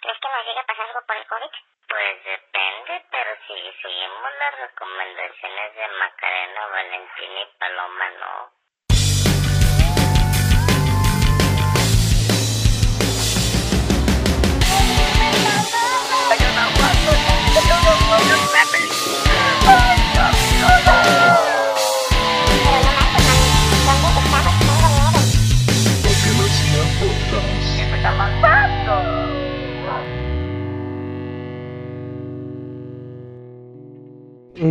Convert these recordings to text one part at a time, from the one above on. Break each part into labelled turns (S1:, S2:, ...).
S1: ¿crees que nos llegue a pasar algo por el COVID?
S2: Pues depende, pero si seguimos las recomendaciones de Macarena, Valentina y Paloma, no.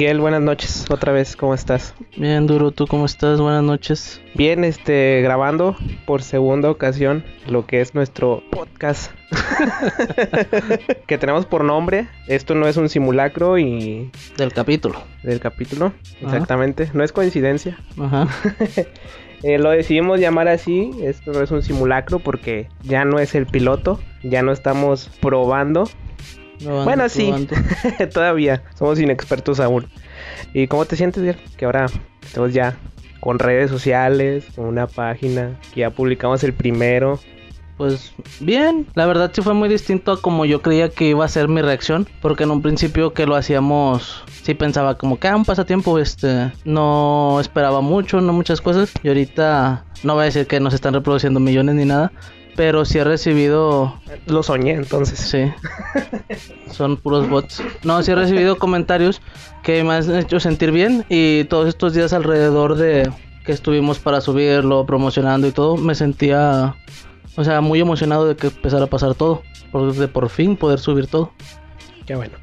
S3: Miguel, buenas noches, otra vez, ¿cómo estás?
S4: Bien, Duro, ¿tú cómo estás? Buenas noches.
S3: Bien, este, grabando por segunda ocasión lo que es nuestro podcast que tenemos por nombre. Esto no es un simulacro y...
S4: Del capítulo.
S3: Del capítulo, exactamente. No es coincidencia.
S4: Ajá.
S3: Eh, lo decidimos llamar así, esto no es un simulacro porque ya no es el piloto, ya no estamos probando, bueno, sí, todavía somos inexpertos aún. ¿Y cómo te sientes, bien? Que ahora estamos ya con redes sociales, con una página, que ya publicamos el primero.
S4: Pues bien, la verdad sí fue muy distinto a como yo creía que iba a ser mi reacción, porque en un principio que lo hacíamos, sí pensaba como que ah, un pasatiempo, este, no esperaba mucho, no muchas cosas, y ahorita no voy a decir que nos están reproduciendo millones ni nada, pero sí he recibido.
S3: Lo soñé entonces.
S4: Sí. Son puros bots. No, sí he recibido comentarios que me han hecho sentir bien. Y todos estos días alrededor de que estuvimos para subirlo, promocionando y todo, me sentía. O sea, muy emocionado de que empezara a pasar todo. Por, de por fin poder subir todo.
S3: Qué bueno.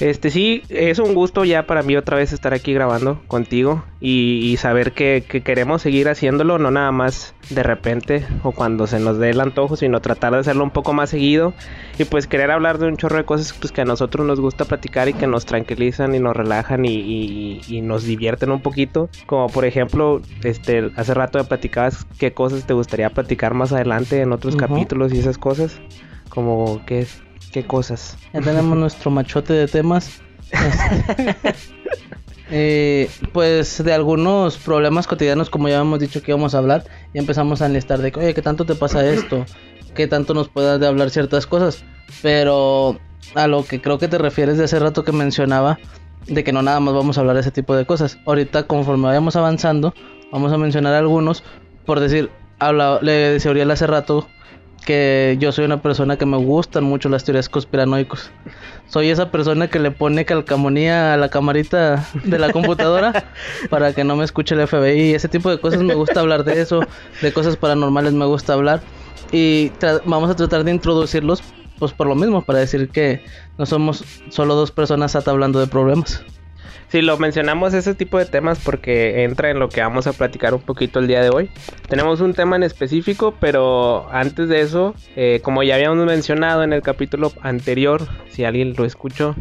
S3: Este sí, es un gusto ya para mí otra vez estar aquí grabando contigo y, saber que, queremos seguir haciéndolo, no nada más de repente o cuando se nos dé el antojo, sino tratar de hacerlo un poco más seguido y pues querer hablar de un chorro de cosas pues, que a nosotros nos gusta platicar y que nos tranquilizan y nos relajan y, nos divierten un poquito. Como por ejemplo, este, hace rato me platicabas qué cosas te gustaría platicar más adelante en otros capítulos y esas cosas. Como qué, qué cosas.
S4: Ya tenemos nuestro machote de temas. Eh, pues de algunos problemas cotidianos, como ya hemos dicho que íbamos a hablar, y empezamos a enlistar de que, oye, ¿qué tanto te pasa esto? ¿Qué tanto nos puedas de hablar ciertas cosas? Pero a lo que creo que te refieres de hace rato que mencionaba, de que no nada más vamos a hablar de ese tipo de cosas. Ahorita, conforme vayamos avanzando, vamos a mencionar algunos, por decir, habla, le decía Uriel hace rato que yo soy una persona que me gustan mucho las teorías conspiranoicos. Soy esa persona que le pone calcamonía a la camarita de la computadora para que no me escuche el FBI. Ese tipo de cosas me gusta hablar de eso, de cosas paranormales me gusta hablar. Y vamos a tratar de introducirlos, pues por lo mismo, para decir que no somos solo dos personas hablando de problemas.
S3: Si lo mencionamos ese tipo de temas porque entra en lo que vamos a platicar un poquito el día de hoy. Tenemos un tema en específico, pero antes de eso, eh, como ya habíamos mencionado en el capítulo anterior, si alguien lo escuchó,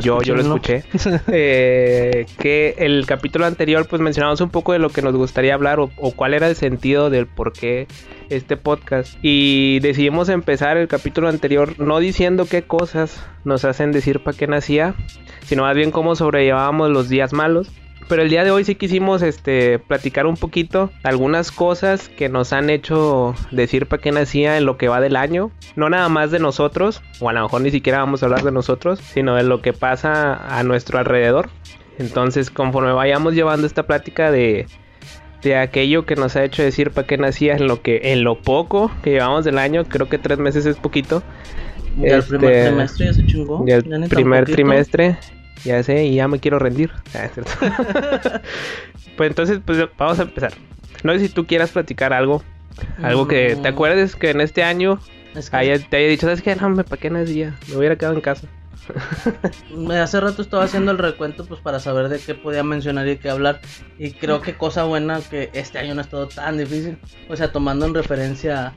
S3: yo, yo lo escuché. Eh, que el capítulo anterior, pues mencionamos un poco de lo que nos gustaría hablar o, cuál era el sentido del por qué este podcast. Y decidimos empezar el capítulo anterior no diciendo qué cosas nos hacen decir para qué nacía, sino más bien cómo sobrellevábamos los días malos. Pero el día de hoy sí quisimos este, platicar un poquito algunas cosas que nos han hecho decir para qué nacía en lo que va del año. No nada más de nosotros, o a lo mejor ni siquiera vamos a hablar de nosotros, sino de lo que pasa a nuestro alrededor. Entonces, conforme vayamos llevando esta plática de, de aquello que nos ha hecho decir para qué nacía en lo que en lo poco que llevamos del año, creo que tres meses es poquito.
S4: el primer este, trimestre ya se chingó.
S3: el primer trimestre ya sé, y ya me quiero rendir. Ah, pues entonces, pues vamos a empezar. No sé si tú quieras platicar algo. Algo que te acuerdes que en este año te haya dicho, ¿sabes qué? No, me pa' qué día. Me hubiera quedado en casa.
S4: Hace rato estaba haciendo el recuento pues para saber de qué podía mencionar y qué hablar. Y creo que cosa buena que este año no ha estado tan difícil. O sea, tomando en referencia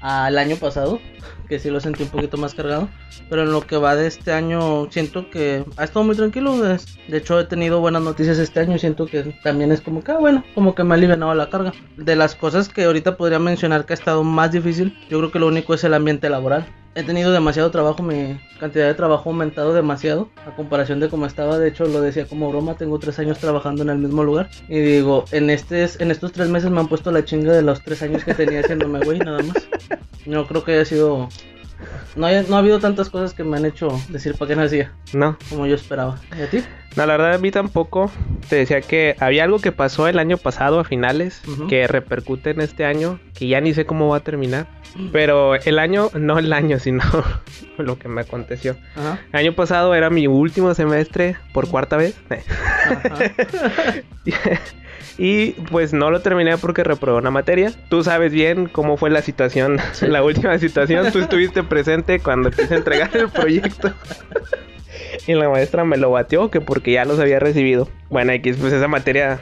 S4: al año pasado, que sí lo sentí un poquito más cargado. Pero en lo que va de este año, siento que ha estado muy tranquilo. De hecho, he tenido buenas noticias este año. Siento que también es como que, ah, bueno, como que me ha aliviado la carga. De las cosas que ahorita podría mencionar que ha estado más difícil, yo creo que lo único es el ambiente laboral he tenido demasiado trabajo, mi cantidad de trabajo ha aumentado demasiado a comparación de cómo estaba. De hecho, lo decía como broma, tengo tres años trabajando en el mismo lugar. Y digo, en, este, en estos tres meses me han puesto la chinga de los tres años que tenía haciéndome güey, nada más. No creo que haya sido no, hay- no ha habido tantas cosas que me han hecho decir para qué nacía,
S3: No,
S4: como yo esperaba. ¿Y a ti?
S3: no, la verdad a mí tampoco. Te decía que había algo que pasó el año pasado a finales que repercute en este año, que ya ni sé cómo va a terminar. Pero el año, no el año, sino lo que me aconteció.
S4: Ajá.
S3: El año pasado era mi último semestre por cuarta vez.
S4: Ajá.
S3: y pues no lo terminé porque reprobé una materia. Tú sabes bien cómo fue la situación,
S4: Sí.
S3: la última situación. Tú estuviste presente cuando quise entregar el proyecto. y la maestra me lo bateó que porque ya los había recibido. Bueno, X, pues esa materia,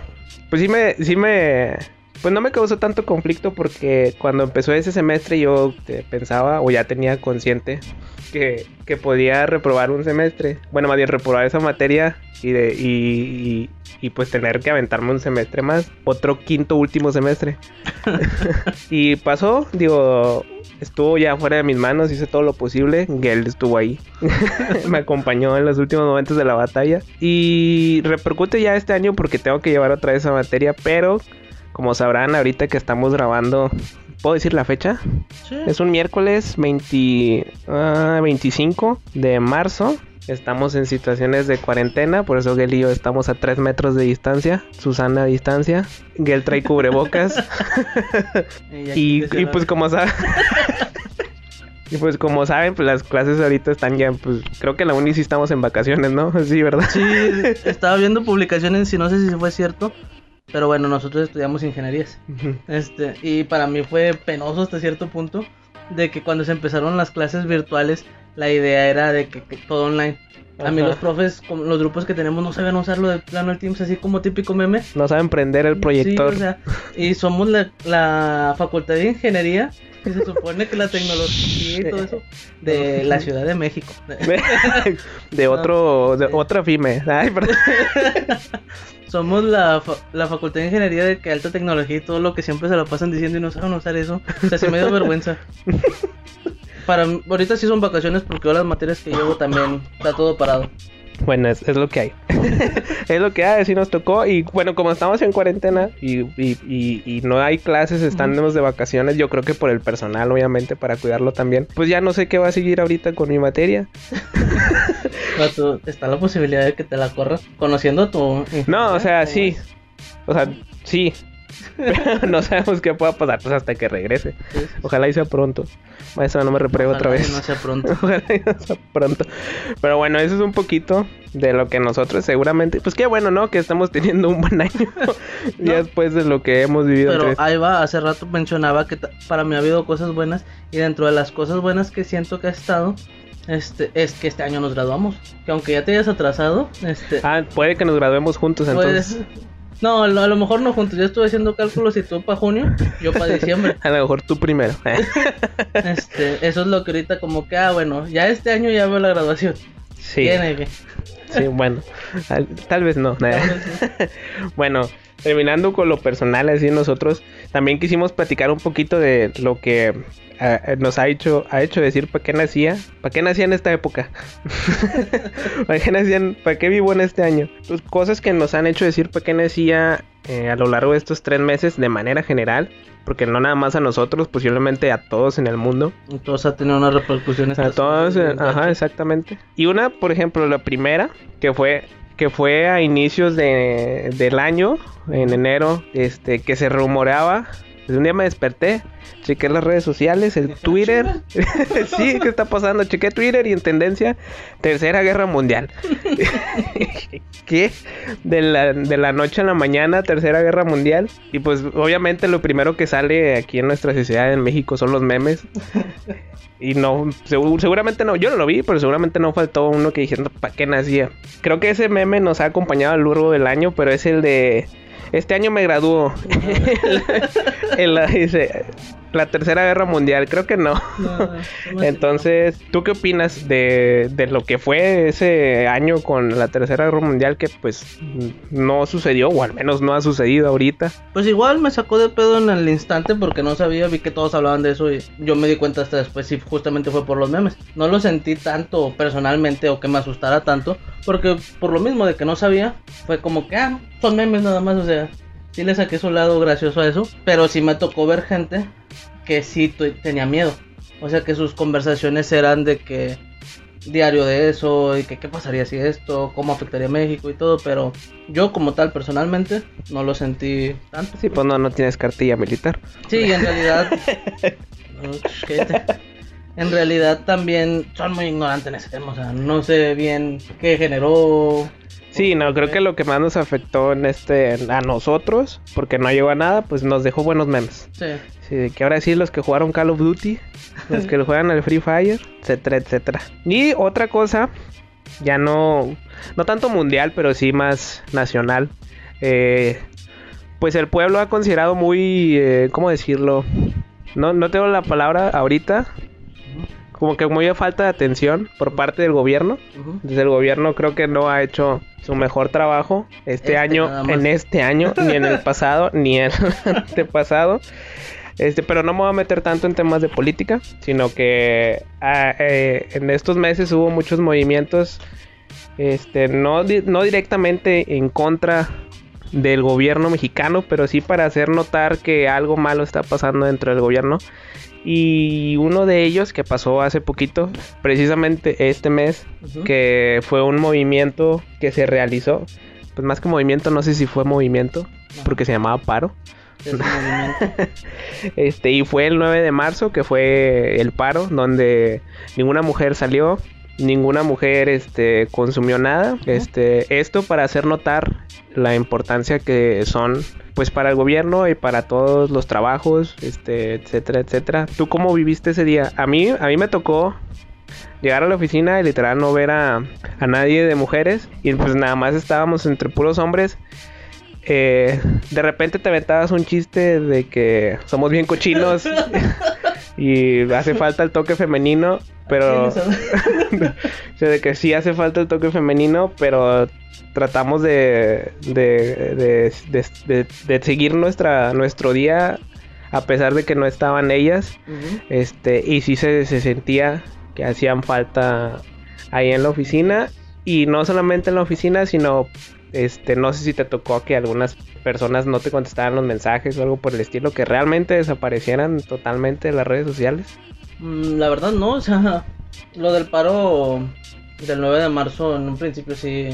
S3: pues sí me, sí me, pues no me causó tanto conflicto porque cuando empezó ese semestre yo eh, pensaba o ya tenía consciente que, que podía reprobar un semestre. Bueno, más bien reprobar esa materia y, de, y, y, y, pues tener que aventarme un semestre más. Otro quinto último semestre. y pasó, digo, estuvo ya fuera de mis manos, hice todo lo posible. Gel estuvo ahí. Me acompañó en los últimos momentos de la batalla. Y repercute ya este año porque tengo que llevar otra vez esa materia. Pero, como sabrán, ahorita que estamos grabando... ¿Puedo decir la fecha?
S4: Sí.
S3: Es un miércoles 20, ah, 25 de marzo. Estamos en situaciones de cuarentena, por eso Gel y yo estamos a 3 metros de distancia. Susana a distancia. Gel trae cubrebocas.
S4: Y,
S3: pues como saben... y pues como saben, pues las clases ahorita están ya, pues creo que en la uni sí estamos en vacaciones, ¿no? Sí, ¿verdad?
S4: Sí, estaba viendo publicaciones y no sé si fue cierto, pero bueno, nosotros estudiamos ingenierías. Este, y para mí fue penoso hasta cierto punto de que cuando se empezaron las clases virtuales, la idea era de que, que todo online. A mí los profes, los grupos que tenemos no sabían usarlo de plano el Teams así como típico meme.
S3: No saben prender el proyector.
S4: Sí, o sea, y somos la, la facultad de ingeniería que se supone que la tecnología y todo eso de la Ciudad de México.
S3: de otro, de otra FIME. Ay, perdón.
S4: Somos la, fa- la facultad de ingeniería de que alta tecnología y todo lo que siempre se lo pasan diciendo y no saben usar eso. O sea, se me dio vergüenza. Para ahorita sí son vacaciones porque yo las materias que llevo también está todo parado.
S3: Bueno, es, es lo que hay. es lo que hay, así nos tocó. Y bueno, como estamos en cuarentena y, y, y, y no hay clases, estamos de vacaciones, yo creo que por el personal, obviamente, para cuidarlo también. Pues ya no sé qué va a seguir ahorita con mi materia.
S4: Vato, está la posibilidad de que te la corras conociendo a tu.
S3: No, o sea,
S4: ¿Cómo
S3: sí. O sea, sí. Pero no sabemos qué pueda pasar pues hasta que regrese. Ojalá y sea pronto. Maestra, no me repruebe otra
S4: Ojalá
S3: vez.
S4: que No sea pronto.
S3: Ojalá y no sea pronto. Pero bueno, eso es un poquito de lo que nosotros seguramente. Pues qué bueno, ¿no? Que estamos teniendo un buen año. ya después de lo que hemos vivido.
S4: Pero
S3: entre-
S4: ahí va, hace rato mencionaba que para mí ha habido cosas buenas y dentro de las cosas buenas que siento que ha estado este es que este año nos graduamos, que aunque ya te hayas atrasado, este
S3: Ah, puede que nos graduemos juntos entonces.
S4: puedes No, a lo, mejor no juntos, yo estuve haciendo cálculos y tú para junio, yo para diciembre.
S3: A lo mejor tú primero.
S4: Este, eso es lo que ahorita como que ah, bueno, ya este año ya veo la graduación.
S3: sí.
S4: Tiene que.
S3: Sí, bueno. Al- Tal vez no.
S4: vez no.
S3: bueno, terminando con lo personal, así nosotros también quisimos platicar un poquito de lo que nos ha hecho, ha hecho decir para qué nacía, para qué nacía en esta época, para qué nacían, para qué vivo en este año. Pues, cosas que nos han hecho decir para qué nacía eh, a lo largo de estos tres meses de manera general, porque no nada más a nosotros, posiblemente a todos en el mundo.
S4: Entonces ha tenido unas repercusiones.
S3: A todos, eh, ajá, exactamente. Y una, por ejemplo, la primera, que fue que fue a inicios de, del año, en enero, este, que se rumoreaba. Pues un día me desperté, chequé las redes sociales, el Twitter. sí, ¿qué está pasando? Chequé Twitter y en tendencia, Tercera Guerra Mundial. ¿Qué? De la, de la noche a la mañana, Tercera Guerra Mundial. Y pues obviamente lo primero que sale aquí en nuestra sociedad en México son los memes. Y no, segu- seguramente no, yo no lo vi, pero seguramente no faltó uno que diciendo para qué nacía. Creo que ese meme nos ha acompañado a lo largo del año, pero es el de este año me graduó. En la- dice la tercera guerra mundial, creo que no. Entonces, ¿tú qué opinas de, de lo que fue ese año con la tercera guerra mundial que pues no sucedió, o al menos no ha sucedido ahorita?
S4: Pues igual me sacó de pedo en el instante porque no sabía, vi que todos hablaban de eso y yo me di cuenta hasta después si justamente fue por los memes. No lo sentí tanto personalmente o que me asustara tanto porque por lo mismo de que no sabía, fue como que, ah, son memes nada más, o sea, sí le saqué su lado gracioso a eso, pero sí me tocó ver gente que sí tenía miedo. O sea que sus conversaciones eran de que diario de eso y que qué pasaría si esto, cómo afectaría a México y todo, pero yo como tal personalmente no lo sentí tanto.
S3: Sí, pues no, no tienes cartilla militar.
S4: Sí, en realidad... En realidad también son muy ignorantes en ese tema, o sea, no sé bien qué generó.
S3: Sí, no, creo que lo que más nos afectó en este a nosotros, porque no llegó a nada, pues nos dejó buenos memes.
S4: Sí.
S3: Que ahora sí los que jugaron Call of Duty, los que juegan al Free Fire, etcétera, etcétera. Y otra cosa, ya no, no tanto mundial, pero sí más nacional. eh, pues el pueblo ha considerado muy, eh, ¿cómo decirlo? No, no tengo la palabra ahorita. Como que muy a falta de atención por parte del gobierno. Desde el gobierno creo que no ha hecho su mejor trabajo este,
S4: Este
S3: año, en este año, ni en el pasado, ni en el antepasado. Este, pero no me voy a meter tanto en temas de política, sino que ah, eh, en estos meses hubo muchos movimientos, este, no, di- no directamente en contra del gobierno mexicano, pero sí para hacer notar que algo malo está pasando dentro del gobierno. Y uno de ellos que pasó hace poquito, precisamente este mes, que fue un movimiento que se realizó. Pues más que movimiento, no sé si fue movimiento, porque se llamaba paro.
S4: Es.
S3: Este, y fue el 9 de marzo que fue el paro, donde ninguna mujer salió, ninguna mujer este, consumió nada. Este, esto para hacer notar la importancia que son pues para el gobierno y para todos los trabajos, este, etcétera, etcétera. ¿Tú cómo viviste ese día? A mí, a mí me tocó llegar a la oficina y literal no ver a, a nadie de mujeres y pues nada más estábamos entre puros hombres. Eh, de repente te aventabas un chiste de que somos bien cochinos y hace falta el toque femenino, pero o sea, de que sí hace falta el toque femenino, pero tratamos de, de, de, de- seguir nuestra, nuestro día a pesar de que no estaban ellas. Este, y sí se, se sentía que hacían falta ahí en la oficina. Y no solamente en la oficina, sino este, no sé si te tocó que algunas personas no te contestaran los mensajes o algo por el estilo, que realmente desaparecieran totalmente de las redes sociales.
S4: Mm, La verdad no, o sea, lo del paro del 9 de marzo en un principio sí...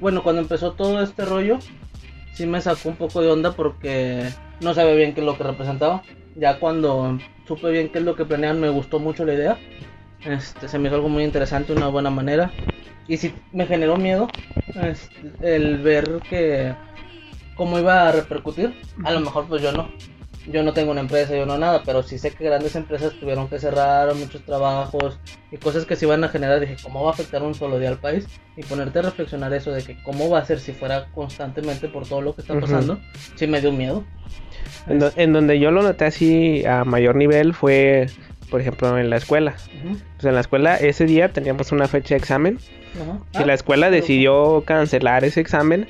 S4: Bueno, cuando empezó todo este rollo, sí me sacó un poco de onda porque no sabía bien qué es lo que representaba. Ya cuando supe bien qué es lo que planean, me gustó mucho la idea. Este, se me hizo algo muy interesante, una buena manera. Y sí me generó miedo este, el ver que cómo iba a repercutir. A lo mejor pues yo no. Yo no tengo una empresa, yo no nada, pero sí sé que grandes empresas tuvieron que cerrar muchos trabajos y cosas que se iban a generar. Dije, ¿cómo va a afectar un solo día al país? Y ponerte a reflexionar eso de que cómo va a ser si fuera constantemente por todo lo que está pasando, sí me dio miedo.
S3: En, do- en donde yo lo noté así a mayor nivel fue, por ejemplo, en la escuela. Pues en la escuela ese día teníamos una fecha de examen y
S4: Ah,
S3: la escuela
S4: pero-
S3: decidió cancelar ese examen.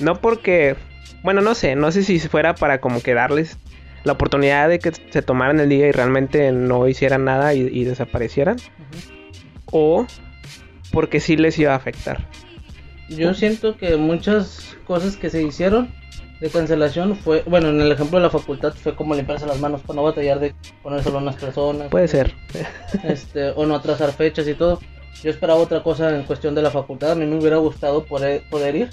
S3: No porque, bueno, no sé, no sé si fuera para como que darles la oportunidad de que se tomaran el día y realmente no hicieran nada y, y desaparecieran. O porque sí les iba a afectar.
S4: Yo siento que muchas cosas que se hicieron de cancelación fue, bueno, en el ejemplo de la facultad fue como limpiarse las manos para no batallar de poner solo a unas personas.
S3: Puede ser.
S4: este, o no atrasar fechas y todo. Yo esperaba otra cosa en cuestión de la facultad. A mí me hubiera gustado poder, poder ir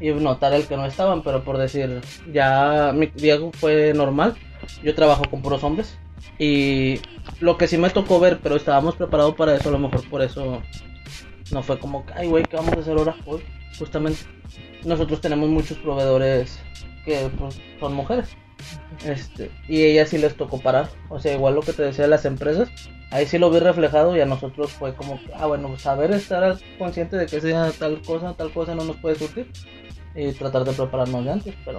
S4: y notar el que no estaban, pero por decir, ya mi día fue normal. Yo trabajo con puros hombres. Y lo que sí me tocó ver, pero estábamos preparados para eso, a lo mejor por eso no fue como, ay, güey, ¿qué vamos a hacer ahora? Hoy, justamente. Nosotros tenemos muchos proveedores que pues, son mujeres. Este, y ellas sí les tocó parar. O sea, igual lo que te decía de las empresas, ahí sí lo vi reflejado y a nosotros fue como, ah, bueno, saber estar consciente de que sea tal cosa, tal cosa no nos puede surtir y tratar de prepararnos de antes, pero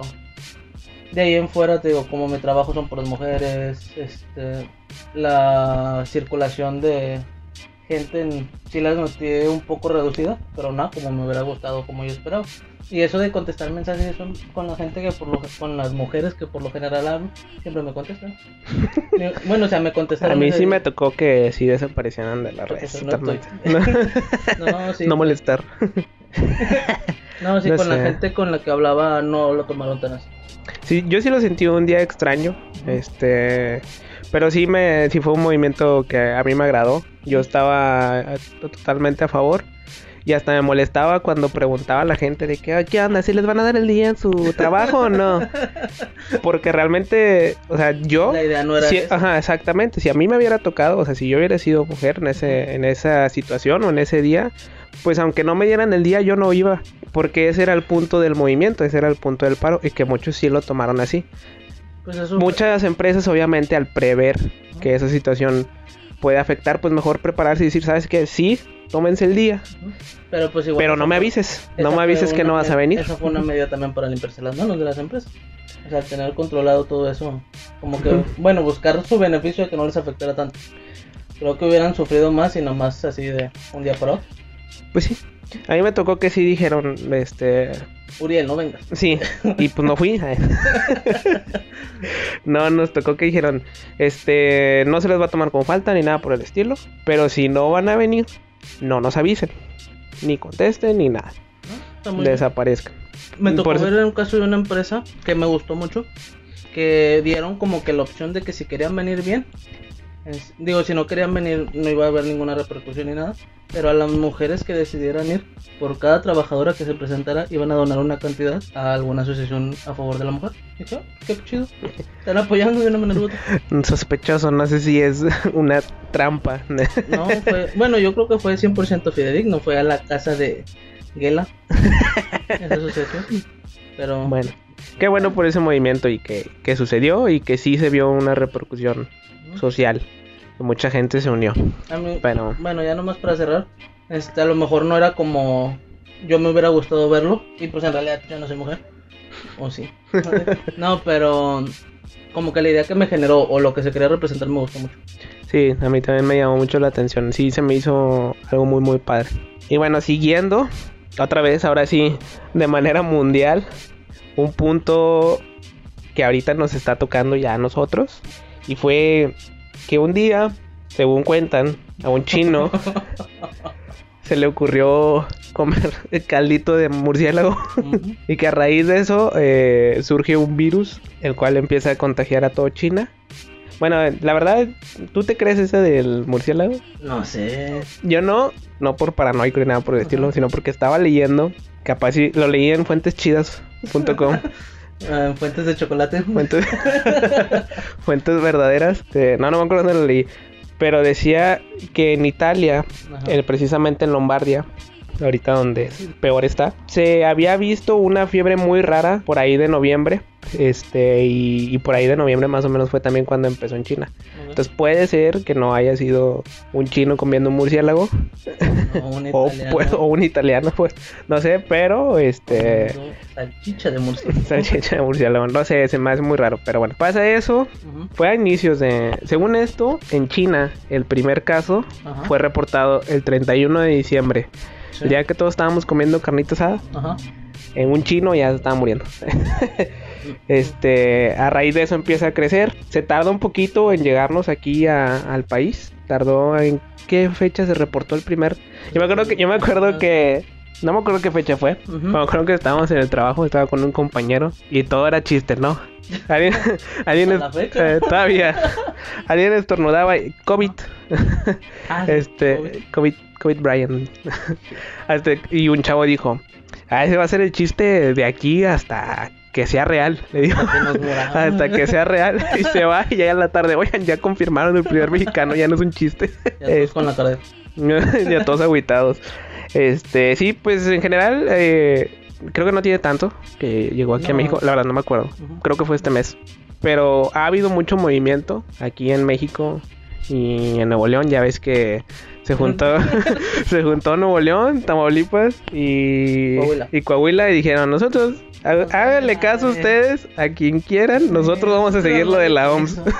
S4: de ahí en fuera, digo, como mi trabajo son por las mujeres, este, la circulación de gente en, sí la noté un poco reducida, pero no como me hubiera gustado, como yo esperaba. Y eso de contestar mensajes eso con la gente que por lo con las mujeres que por lo general hablo, siempre me contestan. Bueno, o sea, me
S3: A
S4: contestaron.
S3: mí
S4: ese
S3: sí me tocó que sí desaparecieran de
S4: Porque
S3: redes.
S4: no. No, sí.
S3: no molestar.
S4: No, sí,
S3: No
S4: con la gente con la que hablaba no lo tomaron tan así.
S3: Sí, yo sí lo sentí un día extraño. Este, Pero sí, me, sí fue un movimiento que a mí me agradó. Yo estaba totalmente a favor. Y hasta me molestaba cuando preguntaba a la gente de que, ¿qué onda? ¿Si les van a dar el día en su trabajo o no? Porque realmente, o sea, yo...
S4: La idea no era
S3: ajá, exactamente. Si a mí me hubiera tocado, o sea, si yo hubiera sido mujer en ese, en esa situación o en ese día, pues aunque no me dieran el día, yo no iba. Porque ese era el punto del movimiento, ese era el punto del paro, y que muchos sí lo tomaron así.
S4: Pues eso
S3: Muchas empresas, obviamente, al prever que esa situación puede afectar, pues mejor prepararse y decir, ¿sabes qué? Sí, tómense el día,
S4: Pero pues igual.
S3: pero no me avises, no me avises que no vas a venir.
S4: Esa fue una medida también para limpiarse las manos de las empresas. O sea, tener controlado todo eso. Como que, bueno, buscar su beneficio de que no les afectara tanto. Creo que hubieran sufrido más y nomás así de un día para otro.
S3: Pues sí, a mí me tocó que sí dijeron, este,
S4: Uriel, no vengas.
S3: Sí, y pues no fui. no, nos tocó que dijeron, este, no se les va a tomar con falta ni nada por el estilo, pero si no van a venir, no nos avisen, ni contesten ni nada,
S4: bien.
S3: desaparezcan.
S4: Me tocó
S3: Por eso-
S4: ver un caso de una empresa que me gustó mucho, que dieron como que la opción de que si querían venir bien, es- digo, si no querían venir no iba a haber ninguna repercusión ni nada, pero a las mujeres que decidieran ir, por cada trabajadora que se presentara, iban a donar una cantidad a alguna asociación a favor de la mujer. Y "Ah, qué chido, están apoyando de una manera u otra.
S3: Sospechoso, no sé si es una trampa.
S4: No, fue, bueno, yo creo que fue 100% fidedigno, fue a la casa de Gela, esa asociación, pero
S3: bueno, qué bueno por ese movimiento y que, que sucedió y que sí se vio una repercusión social. Mucha gente se unió.
S4: A mí-
S3: Pero-
S4: bueno, ya nomás para cerrar, este, a lo mejor no era como yo me hubiera gustado verlo, y pues en realidad yo no soy mujer, o sí. no, pero como que la idea que me generó o lo que se quería representar me gustó mucho.
S3: Sí, a mí también me llamó mucho la atención. Sí, se me hizo algo muy, muy padre. Y bueno, siguiendo, otra vez, ahora sí, de manera mundial, un punto que ahorita nos está tocando ya a nosotros. Y fue que un día, según cuentan, a un chino se le ocurrió comer el caldito de murciélago. Y que a raíz de eso eh, surge un virus, el cual empieza a contagiar a todo China. Bueno, la verdad, ¿tú te crees ese del murciélago?
S4: No sé.
S3: Yo no, no por paranoico ni nada por
S4: Ajá.
S3: sino porque estaba leyendo, capaz lo leí en fuenteschidas.com,
S4: Ah, fuentes de chocolate.
S3: fuentes, fuentes verdaderas. eh, no, no me acuerdo dónde lo leí, pero decía que en Italia, eh, precisamente en Lombardia, ahorita donde peor está, se había visto una fiebre muy rara por ahí de noviembre. Este, y, y por ahí de noviembre más o menos fue también cuando empezó en China. Entonces puede ser que no haya sido un chino comiendo un murciélago
S4: No, un
S3: o, pues, o un italiano, pues no sé, pero este
S4: Salchicha de murciélago.
S3: salchicha de murciélago, no sé, se me hace muy raro, pero bueno, pasa eso.
S4: Ujú.
S3: Fue a inicios de, según esto, en China el primer caso
S4: Ajá.
S3: fue reportado el 31 de diciembre.
S4: Sí.
S3: Día que todos estábamos comiendo carnita asada,
S4: Ajá.
S3: en un chino ya se estaba muriendo. este, a raíz de eso empieza a crecer. Se tarda un poquito en llegarnos aquí a- al país. Tardó en qué fecha se reportó el primer. Yo me acuerdo que yo me acuerdo que no me acuerdo qué fecha fue.
S4: Ujú.
S3: Me acuerdo que estábamos en el trabajo, estaba con un compañero y todo era chiste, ¿no? Alguien, eh, todavía alguien estornudaba y COVID.
S4: Ah,
S3: este
S4: COVID.
S3: COVID COVID Brian. Este, y un chavo dijo, "Ah, ese va a ser el chiste de aquí hasta que sea real", le dijo.
S4: Hasta que.
S3: Hasta sea real y se va y ya en la tarde, oigan, ya confirmaron el primer mexicano, ya no es un chiste.
S4: Ya todos con la cara de...
S3: ya todos agüitados. Este, sí, pues en general, eh, creo que no tiene tanto que llegó aquí a. México. La verdad, no me acuerdo. Creo que fue este mes. Pero ha habido mucho movimiento aquí en México y en Nuevo León. Ya ves que se juntó, se juntó Nuevo León, Tamaulipas y
S4: Coahuila.
S3: y Coahuila y dijeron nosotros. há- Háganle caso a ustedes, a quien quieran, nosotros vamos a seguir lo de la OMS.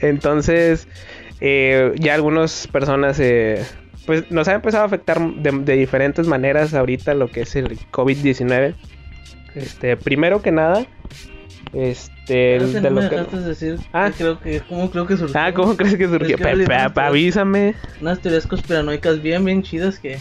S3: Entonces, eh, ya algunas personas, eh, pues nos ha empezado a afectar de, de diferentes maneras ahorita lo que es el COVID-19. Este, primero que nada, Este,
S4: que
S3: de
S4: no me
S3: lo que...
S4: decir.
S3: Ah.
S4: que Creo que, ¿Cómo creo que surgió?
S3: Ah, ¿cómo crees que surgió?
S4: Es que
S3: avísame.
S4: Unas teorías conspiranoicas bien, bien chidas que...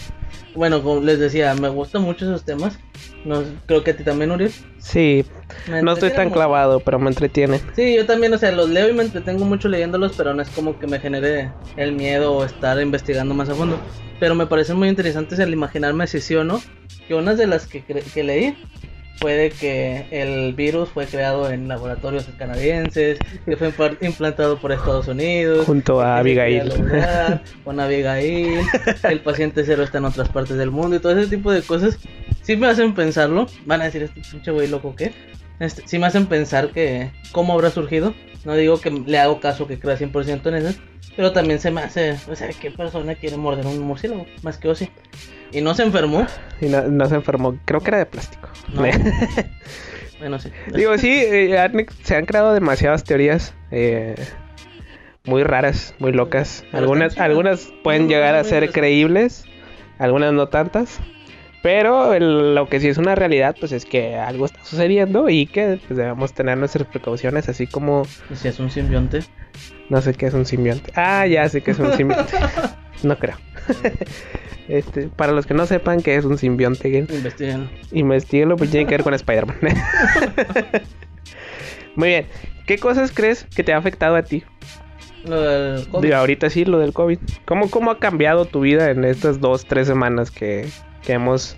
S4: Bueno, como les decía, me gustan mucho esos temas. No, creo que a ti también, Uriel.
S3: Sí,
S4: Me
S3: no estoy tan
S4: mucho.
S3: clavado, pero me entretiene.
S4: Sí, yo también, o sea, los leo y me entretengo mucho leyéndolos, pero no es como que me genere el miedo o estar investigando más a fondo. Pero me parecen muy interesantes el imaginarme si sí o no, que unas de las que, que leí fue de que el virus fue creado en laboratorios canadienses, que fue implantado por Estados Unidos.
S3: Junto a
S4: que
S3: Abigail.
S4: lograr Con Abigail, que el paciente cero está en otras partes del mundo y todo ese tipo de cosas. Sí me hacen pensarlo. Van a decir, este pinche güey loco, ¿qué? Este, sí me hacen pensar que cómo habrá surgido. No digo que le hago caso que crea 100% en eso, pero también se me hace, o sea, ¿qué persona quiere morder un murciélago? Más que Ozzy. Y no se enfermó.
S3: Y no, no se enfermó, creo que era de plástico.
S4: No. Bueno, sí.
S3: Digo, sí, eh, se han creado demasiadas teorías eh, muy raras, muy locas. Algunas, algunas pueden llegar a ser creíbles, algunas no tantas. Pero el- lo que sí es una realidad, pues es que algo está sucediendo y que pues, debemos tener nuestras precauciones, así como
S4: ¿Y si es un simbionte?
S3: no sé qué es un simbionte. Ah, ya sé que es un simbionte. no creo. Este, para los que no sepan qué es un simbionte,
S4: Investiguen.
S3: Investíguelo, pues tiene que ver con Spider-Man. Muy bien. ¿Qué cosas crees que te ha afectado a ti?
S4: Lo del COVID.
S3: Digo, ahorita sí, lo del COVID. ¿Cómo, ¿Cómo ha cambiado tu vida en estas dos, tres semanas que, que hemos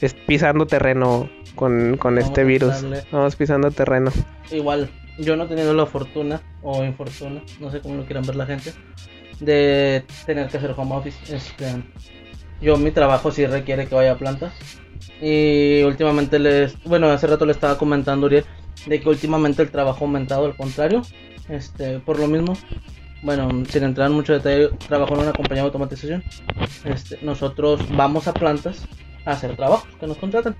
S3: es- pisando terreno con, con este virus?
S4: darle.
S3: Vamos pisando terreno.
S4: Igual, yo no he tenido la fortuna o infortuna, no sé cómo lo quieran ver la gente, de tener que hacer home office. Este, yo mi trabajo sí requiere que vaya a plantas. Y últimamente les, bueno, hace rato le estaba comentando Uriel de que últimamente el trabajo ha aumentado, al contrario, este, por lo mismo. Bueno, sin entrar en mucho detalle, trabajo en una compañía de automatización. Este, nosotros vamos a plantas a hacer trabajos que nos contratan.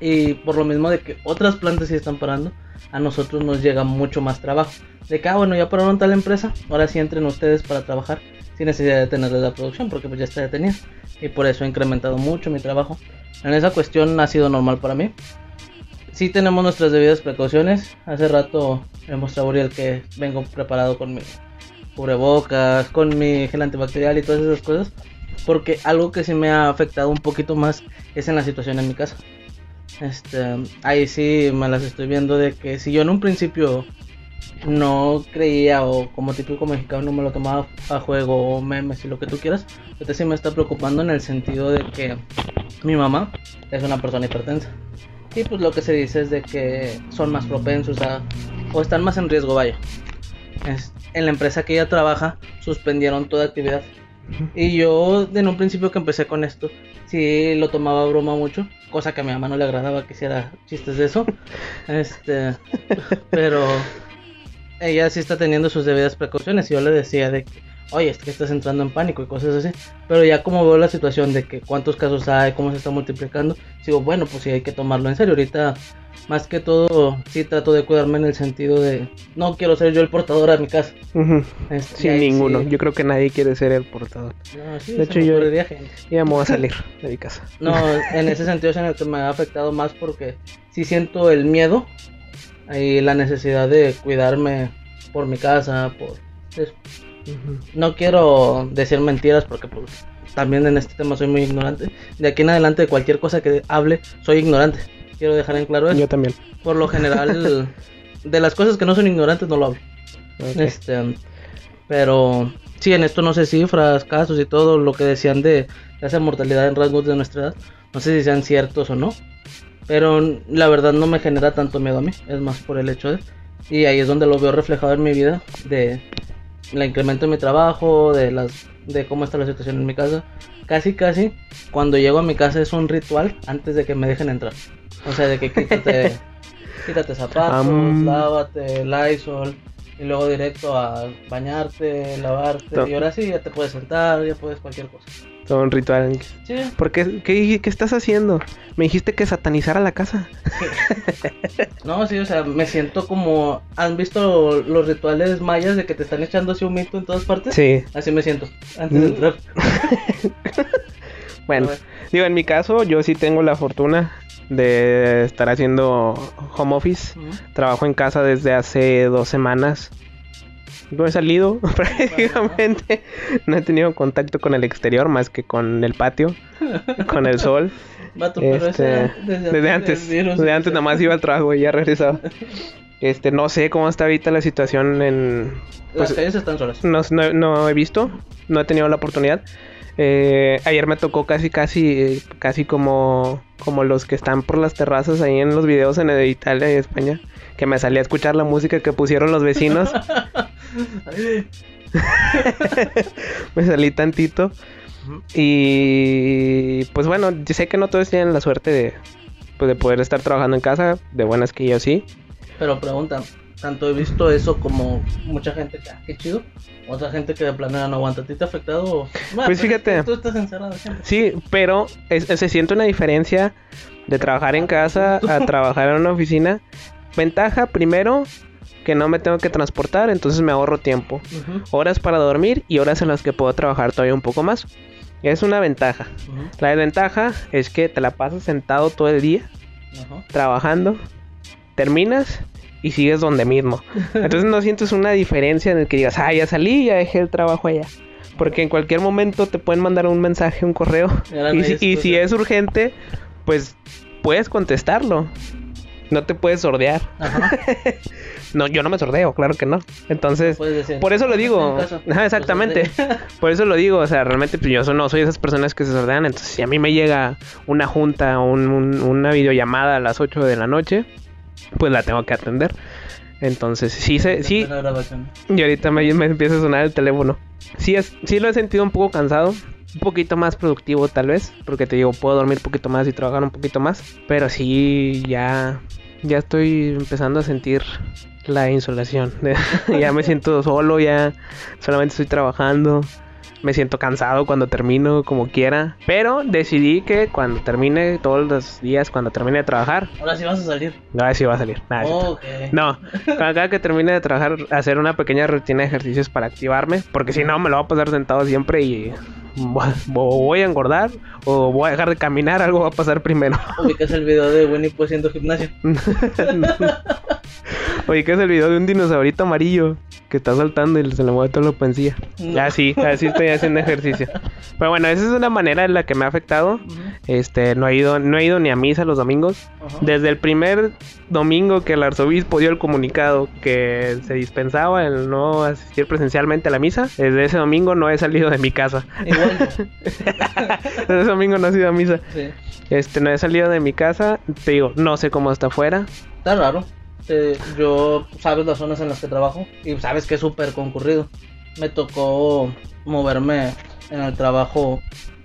S4: Y por lo mismo de que otras plantas sí están parando, a nosotros nos llega mucho más trabajo. De que, ah, bueno, ya pararon tal empresa, ahora sí entren ustedes para trabajar sin necesidad de tenerles la producción, porque pues ya está detenida. Y por eso he incrementado mucho mi trabajo. En esa cuestión ha sido normal para mí. Sí tenemos nuestras debidas precauciones. Hace rato he mostrado a Uriel que vengo preparado con mi cubrebocas, con mi gel antibacterial y todas esas cosas. Porque algo que sí me ha afectado un poquito más es en la situación en mi casa. Este, ahí sí me las estoy viendo de que si yo en un principio no creía o como típico mexicano no me lo tomaba a juego o memes y lo que tú quieras, ahorita sí me está preocupando en el sentido de que mi mamá es una persona hipertensa. Y pues lo que se dice es de que son más propensos a o están más en riesgo, vaya. Es- en la empresa que ella trabaja suspendieron toda actividad. Y yo en un principio que empecé con esto, sí lo tomaba broma mucho, cosa que a mi mamá no le agradaba que hiciera chistes de eso. Este, pero ella sí está teniendo sus debidas precauciones y yo le decía de que, oye, es que estás entrando en pánico y cosas así. Pero ya como veo la situación de que cuántos casos hay, cómo se está multiplicando, digo, bueno, pues sí hay que tomarlo en serio. Ahorita, más que todo, sí trato de cuidarme en el sentido de, no quiero ser yo el portador a mi casa. Este,
S3: Sin
S4: ahí
S3: ninguno.
S4: sí-
S3: Yo creo que nadie quiere ser el portador.
S4: no, sí,
S3: De hecho, yo-
S4: gente.
S3: Ya me voy a salir de mi casa.
S4: No, en ese sentido es en el que me ha afectado más porque sí siento el miedo y la necesidad de cuidarme por mi casa, por eso. No quiero decir mentiras porque pues también en este tema soy muy ignorante. De aquí en adelante de cualquier cosa que hable soy ignorante. Quiero dejar en claro eso.
S3: Yo también.
S4: Por lo general de las cosas que no son ignorantes no lo hablo. Este, pero sí, en esto no sé cifras, casos y todo lo que decían de esa mortalidad en rasgos de nuestra edad. No sé si sean ciertos o no. Pero la verdad no me genera tanto miedo a mí. Es más por el hecho de... Y ahí es donde lo veo reflejado en mi vida. De la incremento de mi trabajo, de las de cómo está la situación en mi casa. Casi, casi, cuando llego a mi casa es un ritual antes de que me dejen entrar. O sea, de que quítate, quítate zapatos,
S3: Am.
S4: lávate, Lysol, y luego directo a bañarte, lavarte.
S3: No.
S4: Y ahora sí, ya te puedes sentar, ya puedes cualquier cosa.
S3: Todo un ritual.
S4: Sí,
S3: ¿Por qué, qué, qué estás haciendo? Me dijiste que satanizara la casa.
S4: no, sí, o sea, me siento como. ¿Han visto los rituales mayas de que te están echando así un mito en todas partes?
S3: Sí.
S4: Así me siento, antes de
S3: Mm.
S4: entrar.
S3: Bueno, digo, en mi caso, yo sí tengo la fortuna de estar haciendo home office. Trabajo en casa desde hace dos semanas. No he salido prácticamente. No he tenido contacto con el exterior más que con el patio, con el sol.
S4: Vato, pero
S3: Este,
S4: ese desde,
S3: desde antes, desde antes nada más iba al trabajo y ya regresaba. Este, no sé cómo está ahorita la situación en...
S4: Las
S3: pues,
S4: calles están solas.
S3: no, no, no he visto, no he tenido la oportunidad. Eh, ayer me tocó casi, casi, casi como, como los que están por las terrazas ahí en los videos en Italia y España, que me salí a escuchar la música que pusieron los vecinos. Me salí tantito. Y pues bueno, yo sé que no todos tienen la suerte de, pues, de poder estar trabajando en casa, de buenas que yo sí.
S4: Pero pregunta, tanto he visto eso como mucha gente que, ah, qué chido. Otra gente que de plano no aguanta. ¿A ti te ha afectado? o- Bueno,
S3: Pues fíjate.
S4: Tú estás encerrado.
S3: Sí, pero es- se siente una diferencia de trabajar en casa a trabajar en una oficina. Ventaja, primero, que no me tengo que transportar, entonces me ahorro tiempo. Horas para dormir y horas en las que puedo trabajar todavía un poco más. Es una ventaja. La desventaja es que te la pasas sentado todo el día, trabajando, terminas y sigues donde mismo. Entonces no sientes una diferencia en el que digas, ah, ya salí, ya dejé el trabajo allá. Porque en cualquier momento te pueden mandar un mensaje, un correo.
S4: Y
S3: si, y es urgente, pues puedes contestarlo. No te puedes sordear.
S4: Ajá.
S3: No, yo no me sordeo, claro que no. Entonces,
S4: decir,
S3: por eso lo digo. Exactamente. Por eso lo digo. O sea, realmente pues, yo no soy esas personas que se sordean. Entonces, si a mí me llega una junta o un- un- una videollamada a las 8 de la noche, pues la tengo que atender. Entonces, sí, se, sí, y ahorita me, me empieza a sonar el teléfono. Sí, es, sí lo he sentido un poco cansado. Un poquito más productivo tal vez. Porque te digo, puedo dormir un poquito más y trabajar un poquito más. Pero sí, ya, ya estoy empezando a sentir la insolación. ya me siento solo, ya solamente estoy trabajando. Me siento cansado cuando termino, como quiera. Pero decidí que cuando termine, todos los días, cuando termine de trabajar,
S4: Ahora sí vas a salir.
S3: a ver si va a salir. Nada, es cierto.
S4: Ok.
S3: No, cada que termine de trabajar, hacer una pequeña rutina de ejercicios para activarme, porque si no me lo voy a pasar sentado siempre y voy- o voy a engordar o voy a dejar de caminar, algo va a pasar primero.
S4: Ubicas el video de Winnie Pooh haciendo gimnasio.
S3: Oye, ¿qué es el video de un dinosaurito amarillo que está saltando y se le mueve todo la pancilla?
S4: No.
S3: Así, así estoy haciendo ejercicio. Pero bueno, esa es una manera en la que me ha afectado.
S4: Ujú,
S3: Este, no he ido, no he ido ni a misa los domingos.
S4: ajá.
S3: Desde el primer domingo que el arzobispo dio el comunicado que se dispensaba el no asistir presencialmente a la misa, desde ese domingo no he salido de mi casa.
S4: Igual.
S3: Desde ese domingo no he ido a misa.
S4: Sí.
S3: Este, no he salido de mi casa. Te digo, no sé cómo está afuera.
S4: Está raro. Eh, yo, sabes las zonas en las que trabajo y sabes que es súper concurrido. Me tocó moverme en el trabajo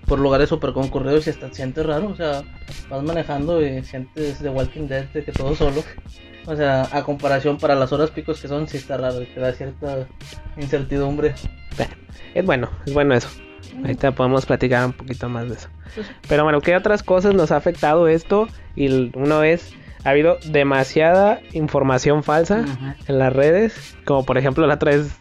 S4: por lugares súper concurridos y hasta sientes raro. O sea, vas manejando y sientes de Walking Dead de que todo solo. O sea, a comparación para las horas picos que son, sí está raro. Te da cierta incertidumbre.
S3: Es bueno, es bueno eso. Ahorita podemos platicar un poquito más de eso. Pero bueno, ¿qué otras cosas nos ha afectado esto? Y una vez ha habido demasiada información falsa en las redes. Como por ejemplo la otra vez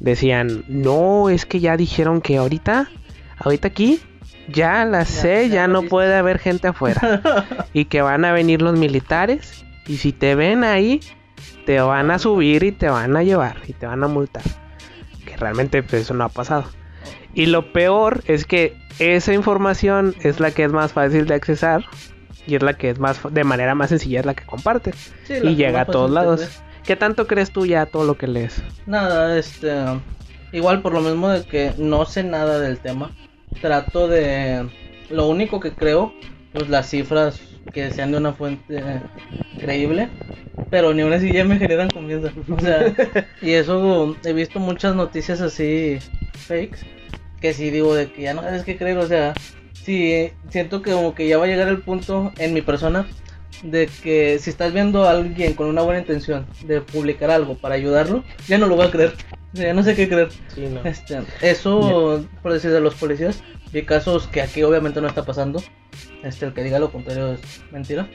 S3: decían, no, es que ya dijeron que ahorita, ahorita aquí, ya la sé,
S4: ya
S3: no puede haber gente afuera. y que van a venir los militares. Y si te ven ahí, te van a subir y te van a llevar y te van a multar. Que realmente pues, eso no ha pasado. Y lo peor es que esa información es la que es más fácil de accesar y es la que es más de manera más sencilla es la que comparte
S4: Sí,
S3: y llega a todos lados.
S4: entender.
S3: ¿Qué tanto crees tú ya todo lo que lees?
S4: Nada, este. Igual por lo mismo de que no sé nada del tema. Trato de. Lo único que creo, pues las cifras que sean de una fuente creíble. Pero ni una así ya me generan confianza. O sea, y eso he visto muchas noticias así fakes. Que sí digo de que ya no sabes qué creer. O sea, sí siento que como que ya va a llegar el punto en mi persona de que si estás viendo a alguien con una buena intención de publicar algo para ayudarlo, ya no lo voy a creer. Ya no sé qué creer.
S3: Sí, no.
S4: Este, eso, por decir de los policías, vi casos que aquí obviamente no está pasando. Este, el que diga lo contrario es mentira.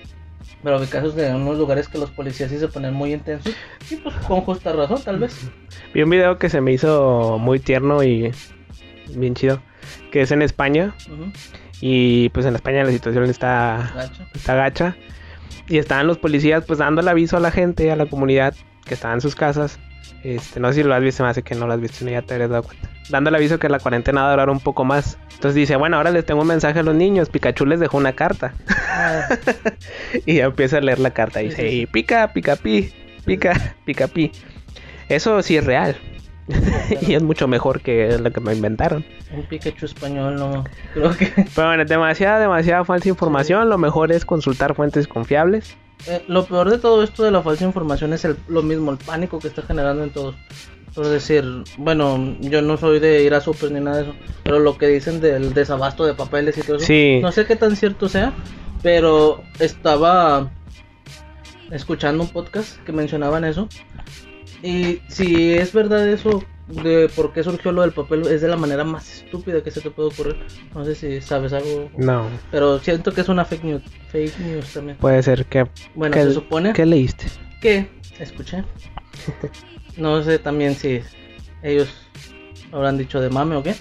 S4: Pero vi casos de unos lugares que los policías sí se ponen muy intensos. Y pues con justa razón, tal vez.
S3: Vi un video que se me hizo muy tierno y bien chido, que es en España. Y pues en España la situación está, está gacha. Y estaban los policías pues dando el aviso a la gente, a la comunidad que estaba en sus casas. Este, no sé si lo has visto, me hace que no lo has visto ni ya te habrías dado cuenta. Dando el aviso que la cuarentena va a durar un poco más. Entonces dice, bueno, ahora les tengo un mensaje a los niños. Pikachu les dejó una carta.
S4: Ah,
S3: y ya empieza a leer la carta. Y dice, pica, pica, pi, pica, pica, pi. Eso sí es real. y es mucho mejor que lo que me inventaron.
S4: un Pikachu español, no. Creo que.
S3: Pero bueno, demasiada, demasiada falsa información. Lo mejor es consultar fuentes confiables.
S4: Eh, lo peor de todo esto de la falsa información es el, lo mismo, el pánico que está generando en todos. Por decir, bueno, yo no soy de ir a super ni nada de eso, pero lo que dicen del desabasto de papeles y todo eso,
S3: Sí.
S4: no sé qué tan cierto sea, pero estaba escuchando un podcast que mencionaban eso. Y si es verdad eso de por qué surgió lo del papel, es de la manera más estúpida que se te puede ocurrir. No sé si sabes algo,
S3: No,
S4: pero siento que es una fake news, fake news también.
S3: puede ser que...
S4: Bueno,
S3: que-
S4: se supone
S3: ¿Qué leíste?
S4: que escuché. No sé también si ellos habrán dicho de mame o qué.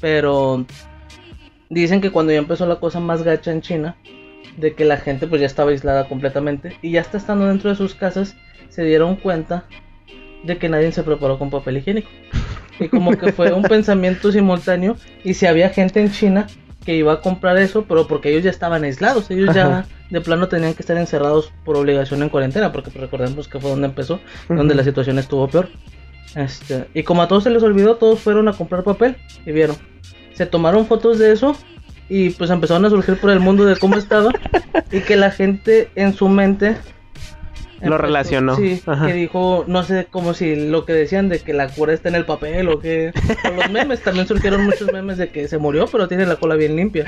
S4: Pero dicen que cuando ya empezó la cosa más gacha en China, de que la gente pues ya estaba aislada completamente y ya está estando dentro de sus casas, se dieron cuenta de que nadie se preparó con papel higiénico. Y como que fue un pensamiento simultáneo y si había gente en China que iba a comprar eso, pero porque ellos ya estaban aislados, ellos ya
S3: Ajá.
S4: de plano tenían que estar encerrados por obligación en cuarentena, porque pues, recordemos que fue donde empezó, donde la situación estuvo peor. Este, y como a todos se les olvidó, todos fueron a comprar papel y vieron. Se tomaron fotos de eso y pues empezaron a surgir por el mundo de cómo estaba y que la gente en su mente
S3: Lo relacionó.
S4: Sí,
S3: Ajá.
S4: que dijo, no sé, como si lo que decían de que la cura está en el papel o que... Con los memes también surgieron muchos memes de que se murió pero tiene la cola bien limpia.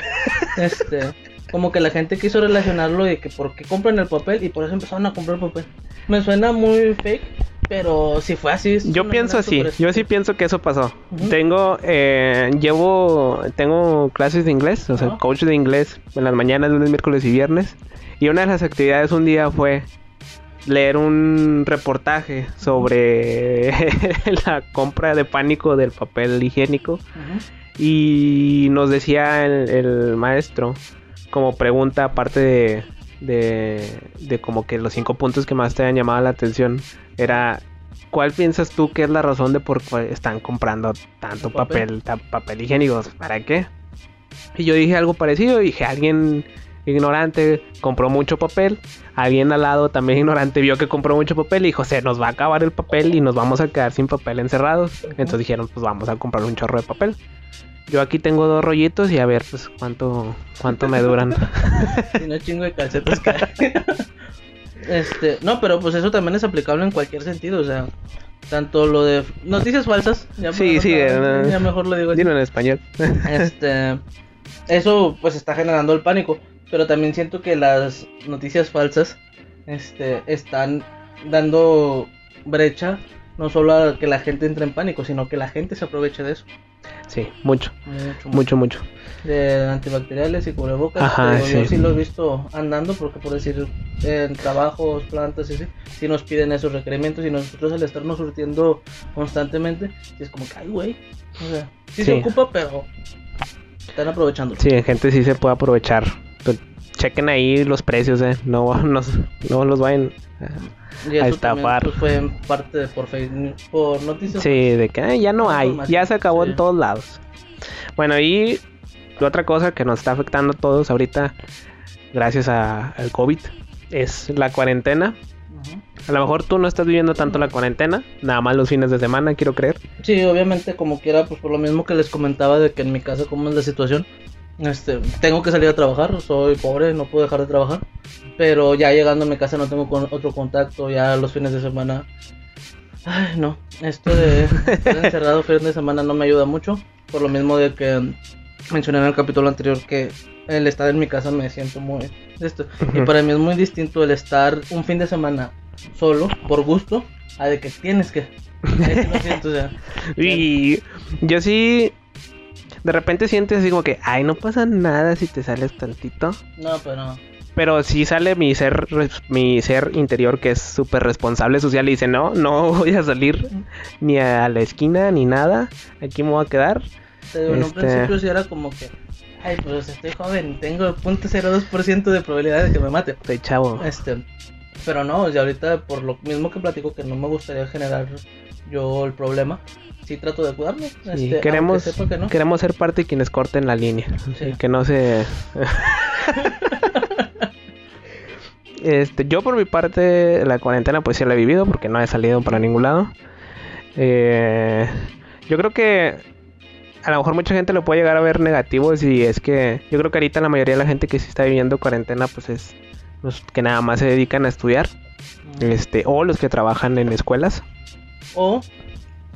S4: Este, como que la gente quiso relacionarlo de que por qué compran el papel y por eso empezaron a comprar papel. Me suena muy fake, pero si fue así...
S3: Yo pienso así, yo sí pienso que eso pasó.
S4: Ujú.
S3: Tengo, eh, llevo, tengo clases de inglés, o sea,
S4: Ajá.
S3: coach de inglés en las mañanas, lunes, miércoles y viernes. Y una de las actividades un día fue leer un reportaje sobre la compra de pánico del papel higiénico. Y nos decía el, el maestro, como pregunta, aparte de, de, de como que los cinco puntos que más te han llamado la atención, era ¿cuál piensas tú que es la razón de por qué están comprando tanto
S4: ¿Papel?
S3: papel, papel higiénico? ¿Para qué? Y yo dije algo parecido, dije alguien ignorante compró mucho papel, alguien al lado también ignorante vio que compró mucho papel y dijo, se nos va a acabar el papel y nos vamos a quedar sin papel encerrados. Entonces dijeron, pues vamos a comprar un chorro de papel. Yo aquí tengo dos rollitos y a ver pues cuánto cuánto me duran.
S4: No chingo de calcetas. Este, no, pero pues eso también es aplicable en cualquier sentido, o sea, tanto lo de noticias falsas, ya,
S3: Sí, sí,
S4: ya,
S3: eh,
S4: ya mejor lo digo.
S3: Dilo en español.
S4: Este, eso pues está generando el pánico, pero también siento que las noticias falsas este están dando brecha no solo a que la gente entre en pánico, sino que la gente se aproveche de eso.
S3: Sí, mucho,
S4: Mucho,
S3: mucho, mucho.
S4: de antibacteriales y cubrebocas.
S3: Ajá,
S4: digo, Yo
S3: sí.
S4: sí lo he visto andando porque por decir en trabajos, plantas y así, sí nos piden esos requerimientos y nosotros al estarnos surtiendo constantemente, sí es como que, ay, güey, o sea, sí, se
S3: Sí.
S4: ocupa, pero están aprovechando.
S3: Sí, gente sí se puede aprovechar. Pues, chequen ahí los precios, eh. No, no, no los vayan. a-
S4: también,
S3: estafar.
S4: pues, fue en parte de por Facebook, por noticias.
S3: Sí, de que "Ay, ya no hay, ya se acabó
S4: sí.
S3: en todos lados. Bueno, y otra cosa que nos está afectando a todos ahorita, gracias a- al COVID, es la cuarentena. A lo mejor tú no estás viviendo tanto la cuarentena, nada más los fines de semana, quiero creer.
S4: Sí, obviamente como quiera, pues por lo mismo que les comentaba de que en mi casa cómo es la situación, este, tengo que salir a trabajar, soy pobre, no puedo dejar de trabajar, pero ya llegando a mi casa no tengo con- otro contacto, ya los fines de semana, ay no, esto de estar encerrado fines de semana no me ayuda mucho, por lo mismo de que mencioné en el capítulo anterior que el estar en mi casa me siento muy esto, y para mí es muy distinto el estar un fin de semana solo, por gusto, a de que tienes que, siento, o sea,
S3: Y yo sí, de repente sientes así como que, ay, no pasa nada si te sales tantito.
S4: No, pero.
S3: Pero sí sale mi ser, mi ser interior que es súper responsable social y dice, no, no voy a salir ni a la esquina ni nada, aquí me voy a quedar.
S4: en un
S3: Este-
S4: principio sí era como que. Ay, pues estoy joven, tengo 0.02% de probabilidad de que me mate.
S3: Estoy chavo.
S4: Este, pero no, y ahorita por lo mismo que platico que no me gustaría generar yo el problema, sí trato de cuidarme.
S3: Sí,
S4: este,
S3: queremos,
S4: que no.
S3: queremos ser parte de quienes corten la línea.
S4: Sí.
S3: Que no se. este, yo por mi parte, la cuarentena pues sí la he vivido porque no he salido para ningún lado. Eh, yo creo que a lo mejor mucha gente lo puede llegar a ver negativo si es que yo creo que ahorita la mayoría de la gente que sí está viviendo cuarentena pues es los que nada más se dedican a estudiar este o los que trabajan en escuelas
S4: O,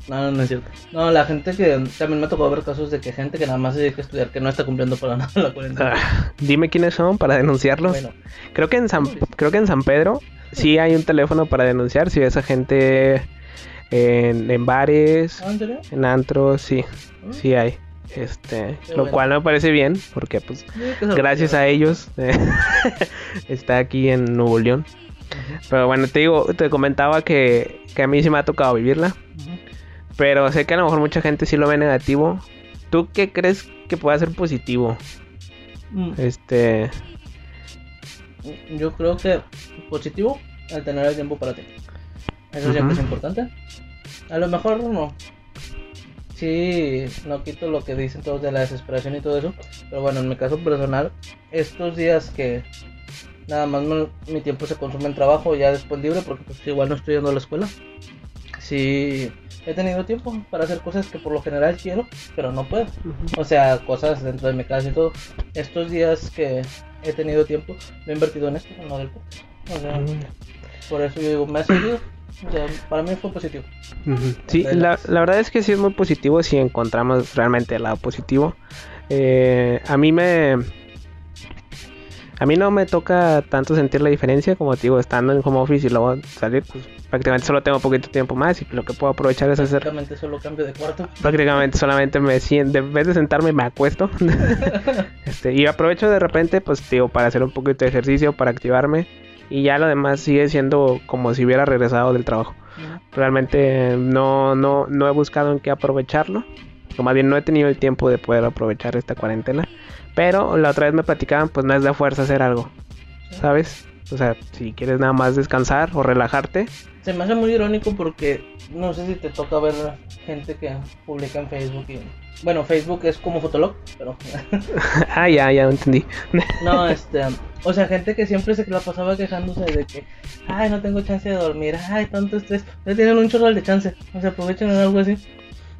S4: no, no, no es cierto. No, la gente que también me ha tocado ver casos de que gente que nada más se dedica a estudiar que no está cumpliendo para nada la cuarentena.
S3: Ah, dime quiénes son para denunciarlos
S4: Bueno,
S3: Creo que en San, creo que en San Pedro sí hay un teléfono para denunciar si ves a gente en, en bares,
S4: ¿ah, ¿en
S3: antros, sí,
S4: ¿Mm?
S3: sí hay. Este,
S4: Qué
S3: lo
S4: bueno.
S3: cual me parece bien, porque pues
S4: Sí,
S3: gracias a ellos eh, está aquí en Nuevo León. Pero bueno, te digo, te comentaba que, que a mí sí me ha tocado vivirla. Pero sé que a lo mejor mucha gente sí lo ve negativo. ¿Tú qué crees que pueda ser positivo?
S4: Mm,
S3: Este,
S4: Yo creo que positivo al tener el tiempo para ti. Eso siempre es importante. A lo mejor no. Sí, no quito lo que dicen todos de la desesperación y todo eso. Pero bueno, en mi caso personal, estos días que nada más me- mi tiempo se consume en trabajo, ya después libre, porque pues igual no estoy yendo a la escuela. Sí, he tenido tiempo para hacer cosas que por lo general quiero, pero no puedo. O sea, cosas dentro de mi casa y todo. Estos días que he tenido tiempo, lo he invertido en esto, en lo del podcast. O sea, por eso yo digo, me ha servido. O sea, para mí fue positivo.
S3: Sí, la, verdad es que sí es muy positivo si encontramos realmente el lado positivo. Eh, a mí me... A mí no me toca tanto sentir la diferencia, como te digo, estando en home office y luego salir, pues prácticamente solo tengo poquito tiempo más y lo que puedo aprovechar es hacer
S4: Prácticamente solo cambio de cuarto.
S3: prácticamente solamente me siento, en vez de sentarme me acuesto. este, y aprovecho de repente, pues digo, para hacer un poquito de ejercicio, para activarme. Y ya lo demás sigue siendo como si hubiera regresado del trabajo. Realmente no, no, no he buscado en qué aprovecharlo. O más bien no he tenido el tiempo de poder aprovechar esta cuarentena. Pero la otra vez me platicaban, pues no es de fuerza hacer algo. ¿Sabes? O sea, si quieres nada más descansar o relajarte.
S4: Se me hace muy irónico porque no sé si te toca ver gente que publica en Facebook y... Bueno, Facebook es como Fotolog, pero...
S3: ah, ya, ya entendí.
S4: no, este... O sea, gente que siempre se la pasaba quejándose de que... Ay, no tengo chance de dormir. Ay, tanto estrés. Ya tienen un chorro de chance. O sea, aprovechen en algo así.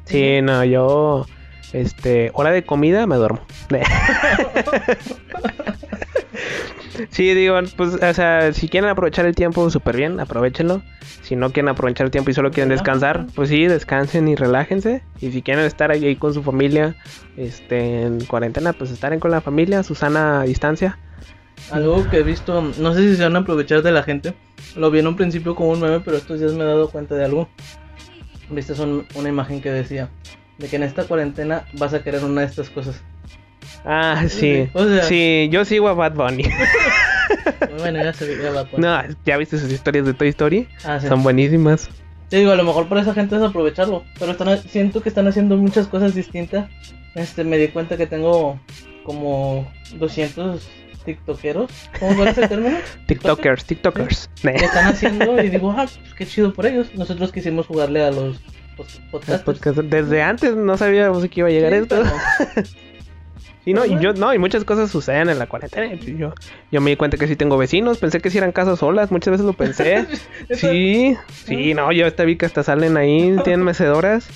S3: Sí, no, yo... Este, hora de comida me duermo. sí, digo, pues, o sea, si quieren aprovechar el tiempo súper bien, aprovechenlo. Si no quieren aprovechar el tiempo y solo quieren descansar, pues sí, descansen y relájense. Y si quieren estar ahí, con su familia, este, en cuarentena, pues estaren con la familia, su sana distancia.
S4: Algo que he visto, no sé si se van a aprovechar de la gente. Lo vi en un principio como un meme, pero estos días me he dado cuenta de algo. Viste son una imagen que decía de que en esta cuarentena vas a querer una de estas cosas.
S3: Ah, sí.
S4: O sea-
S3: Sí, yo sigo a Bad Bunny.
S4: Bueno, ya se ve, ya va a
S3: no, ¿ya viste sus historias de Toy Story?
S4: Ah, sí.
S3: Son buenísimas.
S4: Te digo, a lo mejor para esa gente es aprovecharlo, pero están, siento que están haciendo muchas cosas distintas. Este, me di cuenta que tengo como 200 tiktokeros, ¿cómo cuál es el término?
S3: TikTokers, TikTokers.
S4: Que están haciendo y digo, ah, pues qué chido por ellos. Nosotros quisimos jugarle a los pod- podcasters.
S3: Podcast- Desde antes no sabíamos que iba a llegar
S4: Sí,
S3: esto.
S4: pero-
S3: Sí, no, y yo, no, y muchas cosas suceden en la cuarentena. y Yo, yo me di cuenta que sí tengo vecinos, pensé que sí eran casas solas, muchas veces lo pensé. sí, sí, no, yo hasta vi que hasta salen ahí, tienen mecedoras.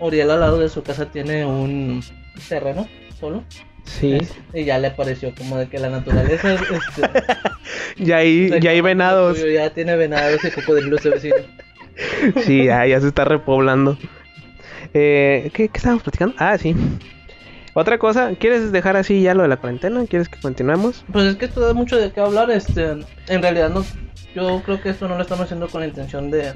S4: Uriel al lado de su casa tiene un terreno solo.
S3: Sí,
S4: Y ya le pareció como de que la naturaleza este,
S3: y ahí, y hay venados.
S4: Ya tiene venados y cocodrilos de vecino.
S3: Sí, ya, ya se está repoblando. Eh, ¿qué, ¿Qué estábamos platicando? Ah, sí. Otra cosa, ¿quieres dejar así ya lo de la cuarentena? ¿Quieres que continuemos?
S4: Pues es que esto da mucho de qué hablar. Este, en realidad no, yo creo que esto no lo estamos haciendo con la intención de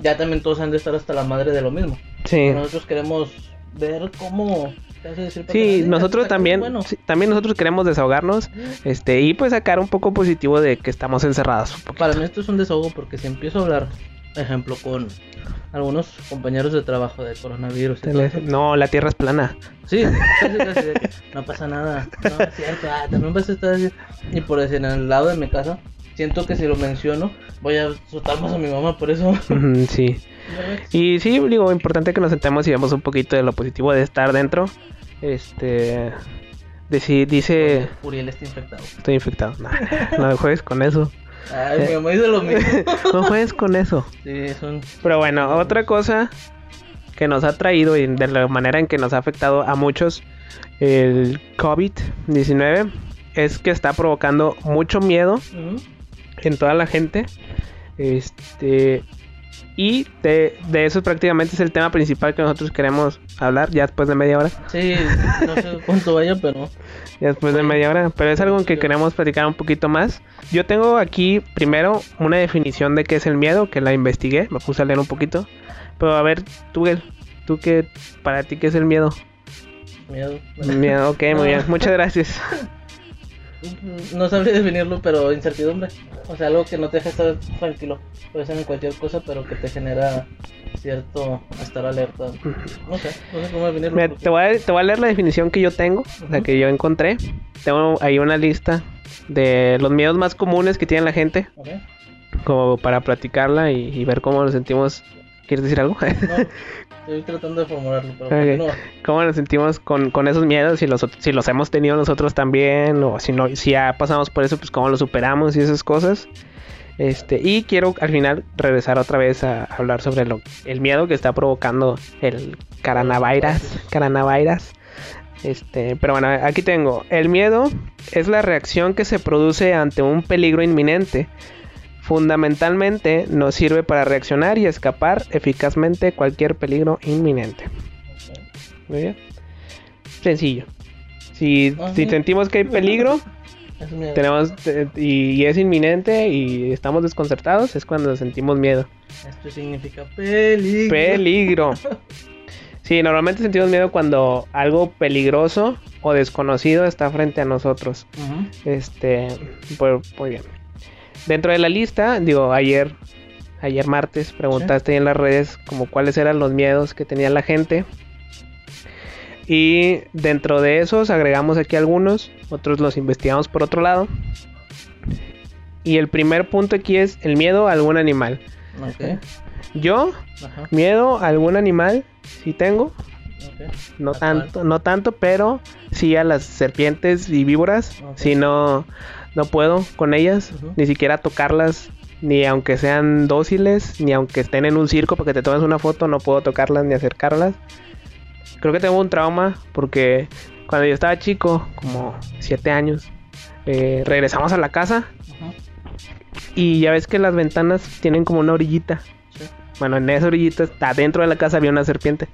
S4: ya también todos han de estar hasta la madre de lo mismo.
S3: Sí.
S4: Nosotros queremos ver cómo ¿qué hace decir para que
S3: Sí, nosotros también,
S4: bueno.
S3: sí, también nosotros queremos desahogarnos, este, y pues sacar un poco positivo de que estamos encerrados.
S4: Para mí esto es un desahogo porque si empiezo a hablar ejemplo con algunos compañeros de trabajo de coronavirus. y.
S3: No, la tierra es plana.
S4: Sí, casi, casi, de que no pasa nada. No, es cierto. Ah, también vas a estar así. Y por decir, en el lado de mi casa, siento que si lo menciono, voy a soltar más a mi mamá por eso.
S3: Sí. Y sí, digo, importante que nos sentemos y veamos un poquito de lo positivo de estar dentro. Este. deci- dice.
S4: Uriel está infectado.
S3: Estoy infectado. No, no juegues con eso.
S4: Ay, mi mamá dice lo mismo.
S3: No juegues con eso.
S4: Sí, es un.
S3: Pero bueno, otra cosa que nos ha traído y de la manera en que nos ha afectado a muchos el COVID-19 es que está provocando mucho miedo en toda la gente. Este. Y de, de eso prácticamente es el tema principal que nosotros queremos hablar ya después de media hora.
S4: Sí, no sé cuánto vaya, pero.
S3: Ya después de media hora. Pero es algo que queremos platicar un poquito más. Yo tengo aquí primero una definición de qué es el miedo, que la investigué, me puse a leer un poquito. Pero a ver, tú, tú qué, para ti qué es el miedo.
S4: Miedo.
S3: Miedo, ok, muy bien, muchas gracias.
S4: No sabría definirlo, pero incertidumbre. O sea, algo que no te deja estar tranquilo. Puede ser en cualquier cosa, pero que te genera cierto estar alerta. No sé, no sé cómo definirlo.
S3: Mira,
S4: porque-
S3: te, voy a, te voy a leer la definición que yo tengo, la
S4: Ujú.
S3: que yo encontré. Tengo ahí una lista de los miedos más comunes que tiene la gente, como para platicarla y, y ver cómo nos sentimos. ¿Quieres decir algo?
S4: No, estoy tratando de formularlo, pero
S3: Ok.
S4: continúa.
S3: ¿Cómo nos sentimos con, con esos miedos? Si los, si los hemos tenido nosotros también, o si no, si ya pasamos por eso, pues cómo lo superamos y esas cosas. Este, y quiero al final regresar otra vez a hablar sobre lo, el miedo que está provocando el coronavirus. Coronavirus. Este, pero bueno, aquí tengo. El miedo es la reacción que se produce ante un peligro inminente. Fundamentalmente nos sirve para reaccionar y escapar eficazmente cualquier peligro inminente. Muy bien. Sencillo. Si,
S4: Ah,
S3: si
S4: sí.
S3: sentimos que hay peligro, tenemos y, y es inminente y estamos desconcertados, es cuando sentimos miedo.
S4: Esto significa peligro.
S3: Peligro. Sí, normalmente sentimos miedo cuando algo peligroso o desconocido está frente a nosotros. Este, pues, muy bien. Dentro de la lista, digo, ayer, ayer martes, preguntaste en las redes como cuáles eran los miedos que tenía la gente. Y dentro de esos agregamos aquí algunos, otros los investigamos por otro lado. Y el primer punto aquí es el miedo a algún animal. Yo,
S4: Ajá.
S3: miedo a algún animal, sí tengo, no tanto, no tanto, pero sí a las serpientes y víboras.
S4: Ok.
S3: Si no, puedo con ellas, ni siquiera tocarlas, ni aunque sean dóciles, ni aunque estén en un circo para que te tomes una foto, no puedo tocarlas ni acercarlas. Creo que tengo un trauma porque cuando yo estaba chico, como 7 años, eh, regresamos a la casa y ya ves que las ventanas tienen como una orillita.
S4: Sí.
S3: Bueno, en esa orillita, está dentro de la casa había una serpiente.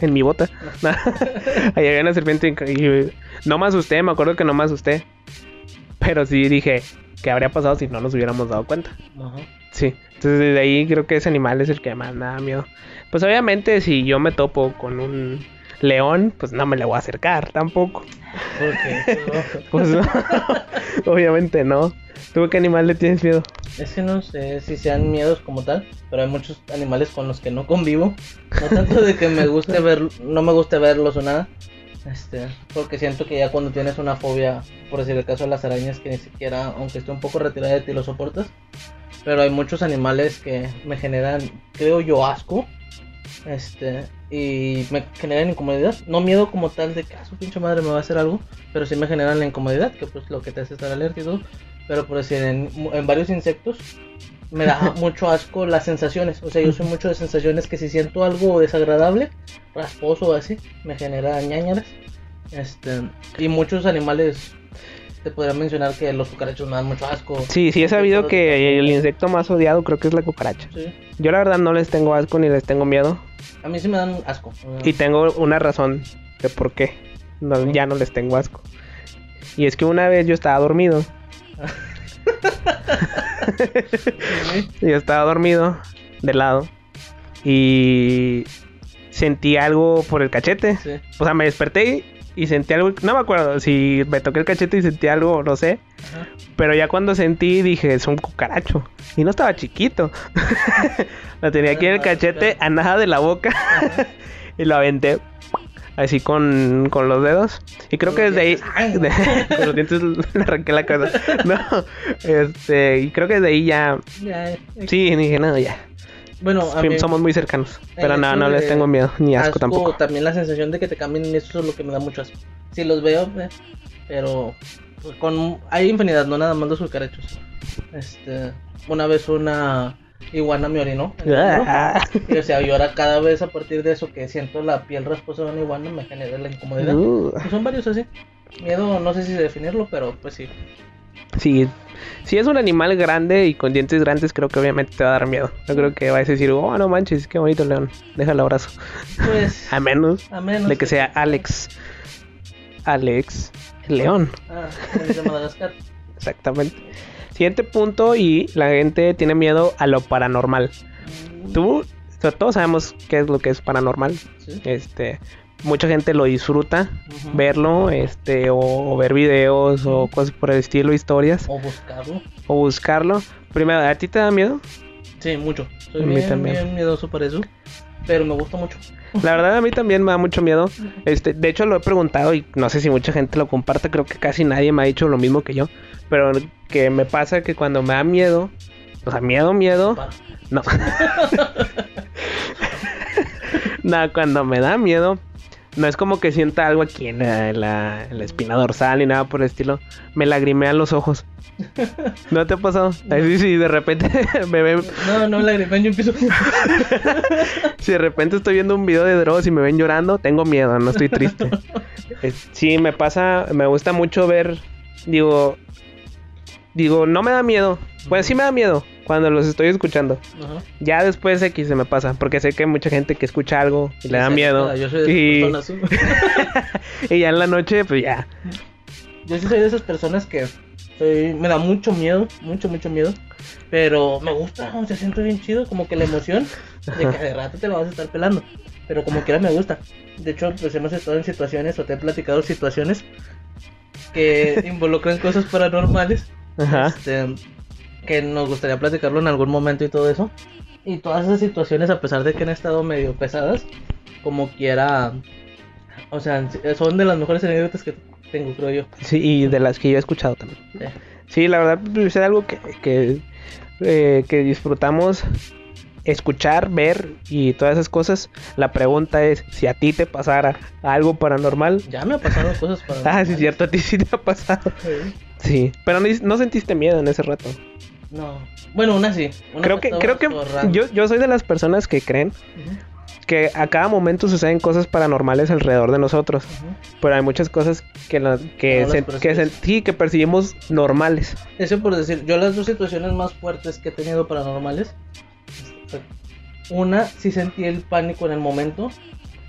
S3: en mi bota. Ahí había una serpiente y y no me asusté, me acuerdo que no me asusté. Pero sí dije, ¿qué habría pasado si no nos hubiéramos dado cuenta?
S4: Ajá.
S3: Sí, entonces desde ahí creo que ese animal es el que más me da miedo. Pues obviamente si yo me topo con un león, pues no me le voy a acercar tampoco.
S4: Porque
S3: Pues no, obviamente no. ¿Tú qué animal le tienes miedo?
S4: es que no sé si sean miedos como tal, pero hay muchos animales con los que no convivo. No tanto de que me guste ver, no me guste verlos o nada. Este, porque siento que ya cuando tienes una fobia, por decir el caso de las arañas, que ni siquiera, aunque esté un poco retirada de ti, lo soportas. Pero hay muchos animales que me generan, creo yo, asco. Este, y me generan incomodidad. No miedo como tal de que a su pinche madre me va a hacer algo, pero sí me generan la incomodidad, que pues lo que te hace estar alerta y todo. Pero por decir, en varios insectos me da mucho asco las sensaciones. O sea, yo soy mucho de sensaciones que si siento algo desagradable, rasposo o así, me genera ñañaras. Este, y muchos animales, te podría mencionar que los cucarachos me dan mucho asco.
S3: Sí, sí he sabido que el insecto más odiado creo que es la cucaracha.
S4: Sí.
S3: Yo la verdad no les tengo asco ni les tengo miedo.
S4: A mí sí me dan asco.
S3: Y tengo una razón de por qué no- ya no les tengo asco. Y es que una vez yo estaba dormido. yo estaba dormido de lado. Y sentí algo por el cachete.
S4: Sí.
S3: O sea, me desperté y sentí algo, no me acuerdo si me toqué el cachete y sentí algo, no sé,
S4: Ajá.
S3: pero ya cuando sentí dije, es un cucaracho. Y no estaba chiquito. lo tenía aquí en el cachete a nada de la boca y lo aventé así con, con los dedos. Y creo que desde ahí,
S4: no.
S3: con los dientes le arranqué la cabeza. No, este, y creo que desde ahí ya,
S4: Ya, eh,
S3: sí, dije, no, ya.
S4: Bueno, a mí,
S3: Somos muy cercanos. Pero
S4: el
S3: no, no les
S4: de
S3: tengo miedo, ni asco, tampoco.
S4: También la sensación de que te cambien, eso es lo que me da mucho asco. Si los veo, eh, pero pues, con hay infinidad, no nada más los cucarachos. Este, una vez una iguana me orinó. Y o sea, yo ahora cada vez a partir de eso que siento la piel rasposa de una iguana me genera la incomodidad.
S3: Uh,
S4: Y son varios así. Miedo, no sé si definirlo, pero pues sí.
S3: sí, si es un animal grande y con dientes grandes, creo que obviamente te va a dar miedo. Yo creo que vas a decir, oh, no manches, qué bonito león, déjalo abrazo.
S4: Pues,
S3: A menos
S4: a menos
S3: de que sea Alex. Alex, el león.
S4: Ah, de Madagascar.
S3: Exactamente. Siguiente punto y la gente tiene miedo a lo paranormal. Tú, o sea, todos sabemos qué es lo que es paranormal.
S4: Sí.
S3: Este, mucha gente lo disfruta verlo, este, o, o ver videos o cosas por el estilo, historias,
S4: O buscarlo.
S3: o buscarlo. Primero, ¿a ti te da miedo?
S4: Sí, mucho. Soy
S3: A mí
S4: bien,
S3: también.
S4: bien miedoso para eso. Pero me gusta mucho.
S3: La verdad a mí también me da mucho miedo. Este, de hecho lo he preguntado y no sé si mucha gente lo comparte, creo que casi nadie me ha dicho lo mismo que yo, pero que me pasa que cuando me da miedo, o sea, miedo, miedo, no. no, cuando me da miedo, no es como que sienta algo aquí en la, en la- en la espina dorsal ni nada por el estilo. Me lagrimean los ojos. ¿No te ha pasado? Sí, sí, de repente me ven,
S4: No, no, lagrimean, yo empiezo.
S3: si de repente estoy viendo un video de Dross y me ven llorando, tengo miedo, no estoy triste. Sí, me pasa, me gusta mucho ver, digo, digo, no me da miedo. Pues sí me da miedo cuando los estoy escuchando.
S4: Ajá.
S3: Ya después X se me pasa, porque sé que hay mucha gente que escucha algo y le da miedo.
S4: Yo soy de
S3: y, y ya en la noche, pues ya.
S4: Yo sí soy de esas personas que soy- me da mucho miedo, mucho, mucho miedo. Pero me gusta, o sea, siento bien chido, como que la emoción de que de rato te lo vas a estar pelando. Pero como quiera me gusta. De hecho, pues hemos estado en situaciones, o te he platicado situaciones que involucran cosas paranormales.
S3: Ajá.
S4: Este, que nos gustaría platicarlo en algún momento y todo eso. Y todas esas situaciones, a pesar de que han estado medio pesadas, como quiera, o sea, son de las mejores anécdotas que tengo, creo yo.
S3: Sí, y de las que yo he escuchado también.
S4: Eh,
S3: Sí, la verdad, pues, es algo que, que, eh, que disfrutamos escuchar, ver y todas esas cosas. La pregunta es, si a ti te pasara algo paranormal.
S4: Ya me ha pasado cosas para.
S3: Ah, sí, cierto, a ti sí te ha pasado. Sí, pero no, no sentiste miedo en ese rato.
S4: No. Bueno, una sí. Una
S3: Creo que, creo que yo, yo soy de las personas que creen que a cada momento suceden cosas paranormales alrededor de nosotros. Pero hay muchas cosas que, la- que,
S4: No las
S3: se- que se- sí, que percibimos normales.
S4: Eso por decir, yo las dos situaciones más fuertes que he tenido paranormales. fue- Una, sí sentí el pánico en el momento.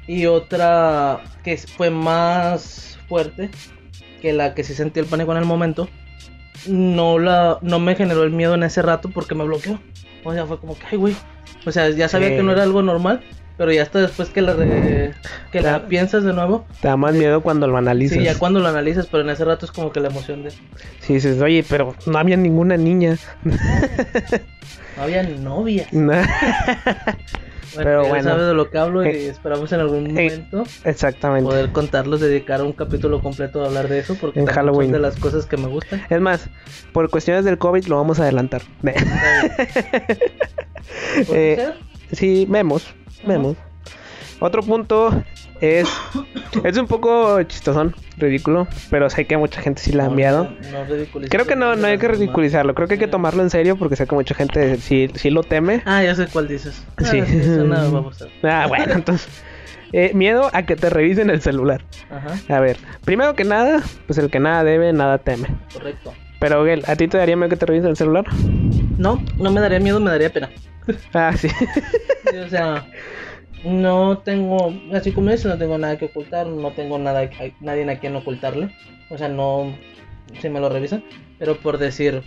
S4: Y otra que fue más fuerte que la que sí sentí el pánico en el momento. No, la, no me generó el miedo en ese rato porque me bloqueó. O sea, fue como que, ay, güey. O sea, ya sabía
S3: Sí.
S4: que no era algo normal. Pero ya hasta después que la, re- que la
S3: Claro.
S4: piensas de nuevo.
S3: Te da más miedo cuando lo analizas.
S4: Sí, ya cuando lo analizas, pero en ese rato es como que la emoción de...
S3: Sí, dices, oye, pero no había ninguna niña.
S4: No había novia.
S3: No.
S4: Bueno,
S3: Pero
S4: ya
S3: bueno.
S4: sabes de lo que hablo y
S3: Eh,
S4: esperamos en algún
S3: eh,
S4: momento
S3: Exactamente.
S4: poder contarlos, dedicar un capítulo completo a hablar de eso, porque
S3: En Halloween.
S4: son de las cosas que me gustan.
S3: Es más, por cuestiones del COVID lo vamos a adelantar.
S4: ¿Puede
S3: Eh, sí, vemos, vemos. Otro punto es... Es un poco chistosón, ridículo, pero sé que mucha gente sí da
S4: No,
S3: miedo.
S4: no, no
S3: Creo que no, no hay que ridiculizarlo, creo que hay que tomarlo en serio porque sé que mucha gente sí, sí lo teme.
S4: Ah, ya sé cuál dices. Ah,
S3: Sí.
S4: Eso no va a gustar.
S3: Ah, bueno, entonces... eh, miedo a que te revisen el celular.
S4: Ajá,
S3: A ver, primero que nada, pues el que nada debe, nada teme.
S4: correcto.
S3: Pero, Gel, ¿a ti te daría miedo que te revisen el celular?
S4: No, no me daría miedo, me daría pena.
S3: Ah, sí.
S4: Sí, o sea, no tengo, así como dices, no tengo nada que ocultar, no tengo nada, que- nadie a quien ocultarle. O sea, no, si me lo revisan, pero por decir,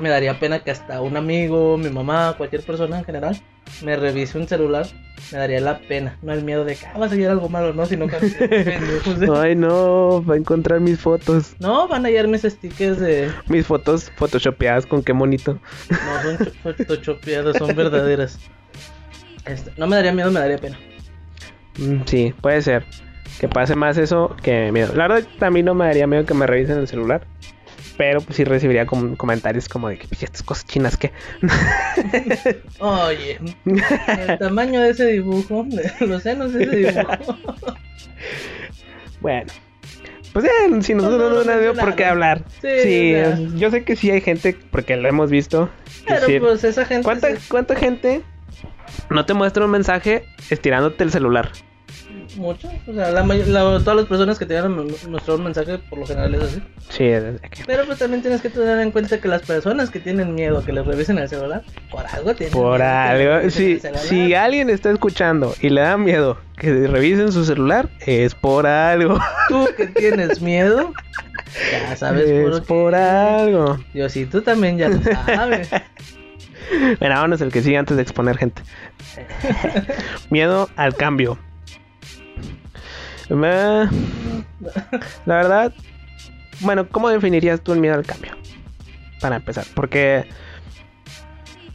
S4: me daría pena que hasta un amigo, mi mamá, cualquier persona en general, me revise un celular, me daría la pena. No el miedo de que ah, va a salir algo malo, no, sino que de-
S3: Ay, no, va a encontrar mis fotos.
S4: No, van a hallar mis stickers de.
S3: Mis fotos photoshopeadas con qué bonito.
S4: No son photoshopeadas, son verdaderas. Este, no me daría miedo, me daría pena.
S3: Mm, Sí, puede ser. Que pase más eso que miedo. La verdad, mí no me daría miedo que me revisen el celular. Pero pues sí recibiría com- comentarios como de que "Pues, estas cosas chinas que.
S4: Oye, el tamaño de ese dibujo, los senos de ese dibujo.
S3: bueno. Pues eh, si nosotros
S4: no
S3: no,
S4: lo
S3: no tenemos por qué hablar.
S4: Sí,
S3: Sí,
S4: o sea.
S3: yo sé que sí hay gente, porque lo hemos visto.
S4: Pero pues esa gente.
S3: ¿Cuánta,
S4: se-
S3: ¿Cuánta gente no te muestra un mensaje estirándote el celular?
S4: Mucho. O sea, la la- todas las personas que te mostrar un mensaje, por lo general es así.
S3: Sí, es que-
S4: Pero pues también tienes que tener en cuenta que las personas que tienen miedo a que les revisen el celular, por algo tienen
S3: por
S4: miedo
S3: algo. Si, si alguien está escuchando y le da miedo que revisen su celular, es por algo.
S4: Tú que tienes miedo, ya sabes
S3: es
S4: por,
S3: algo.
S4: Yo sí, tú también ya lo sabes.
S3: Bueno, vámonos el que sigue antes de exponer gente. Miedo al cambio. La verdad, bueno, ¿cómo definirías tú el miedo al cambio? Para empezar, porque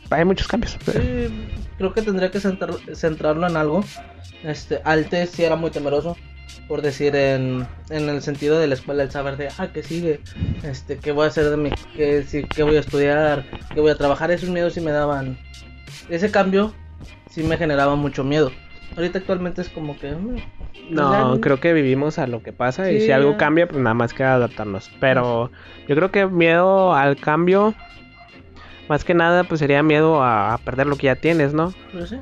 S3: hay muchos cambios.
S4: Sí, creo que tendría que centrar- centrarlo en algo. Este, antes sí era muy temeroso, por decir en, en el sentido de la escuela, el saber de, ah, ¿qué sigue? Este, ¿qué voy a hacer de mi, qué, sí, qué voy a estudiar? ¿Qué voy a trabajar? Esos miedos sí me daban, ese cambio sí me generaba mucho miedo. Ahorita actualmente es como que... mm,
S3: No, creo que vivimos a lo que pasa y si algo
S4: ya.
S3: cambia, pues nada más queda adaptarnos. Pero yo creo que miedo al cambio, más que nada, pues sería miedo a, a perder lo que ya tienes, ¿no?
S4: Pues sí.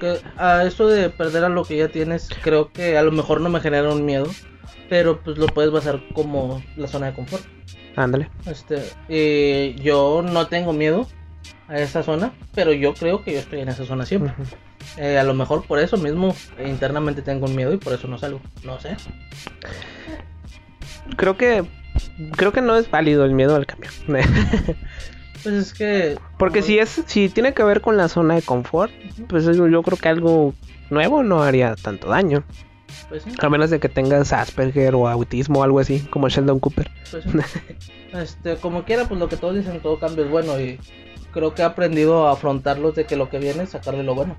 S4: Que a eso de perder a lo que ya tienes, creo que a lo mejor no me genera un miedo, pero pues lo puedes basar como la zona de confort.
S3: Ándale.
S4: Este, eh, yo no tengo miedo a esa zona, pero yo creo que yo estoy en esa zona siempre. Eh, a lo mejor por eso mismo eh, internamente tengo un miedo y por eso no salgo. No sé.
S3: Creo que creo que no es válido el miedo al cambio.
S4: Pues es que.
S3: Porque si es si tiene que ver con la zona de confort, pues yo yo creo que algo nuevo no haría tanto daño.
S4: Pues sí,
S3: A menos de que tengas Asperger o autismo o algo así, como Sheldon Cooper.
S4: pues sí. Este, como quiera, pues lo que todos dicen, todo cambio es bueno y creo que he aprendido a afrontarlos de que lo que viene, sacarle lo bueno.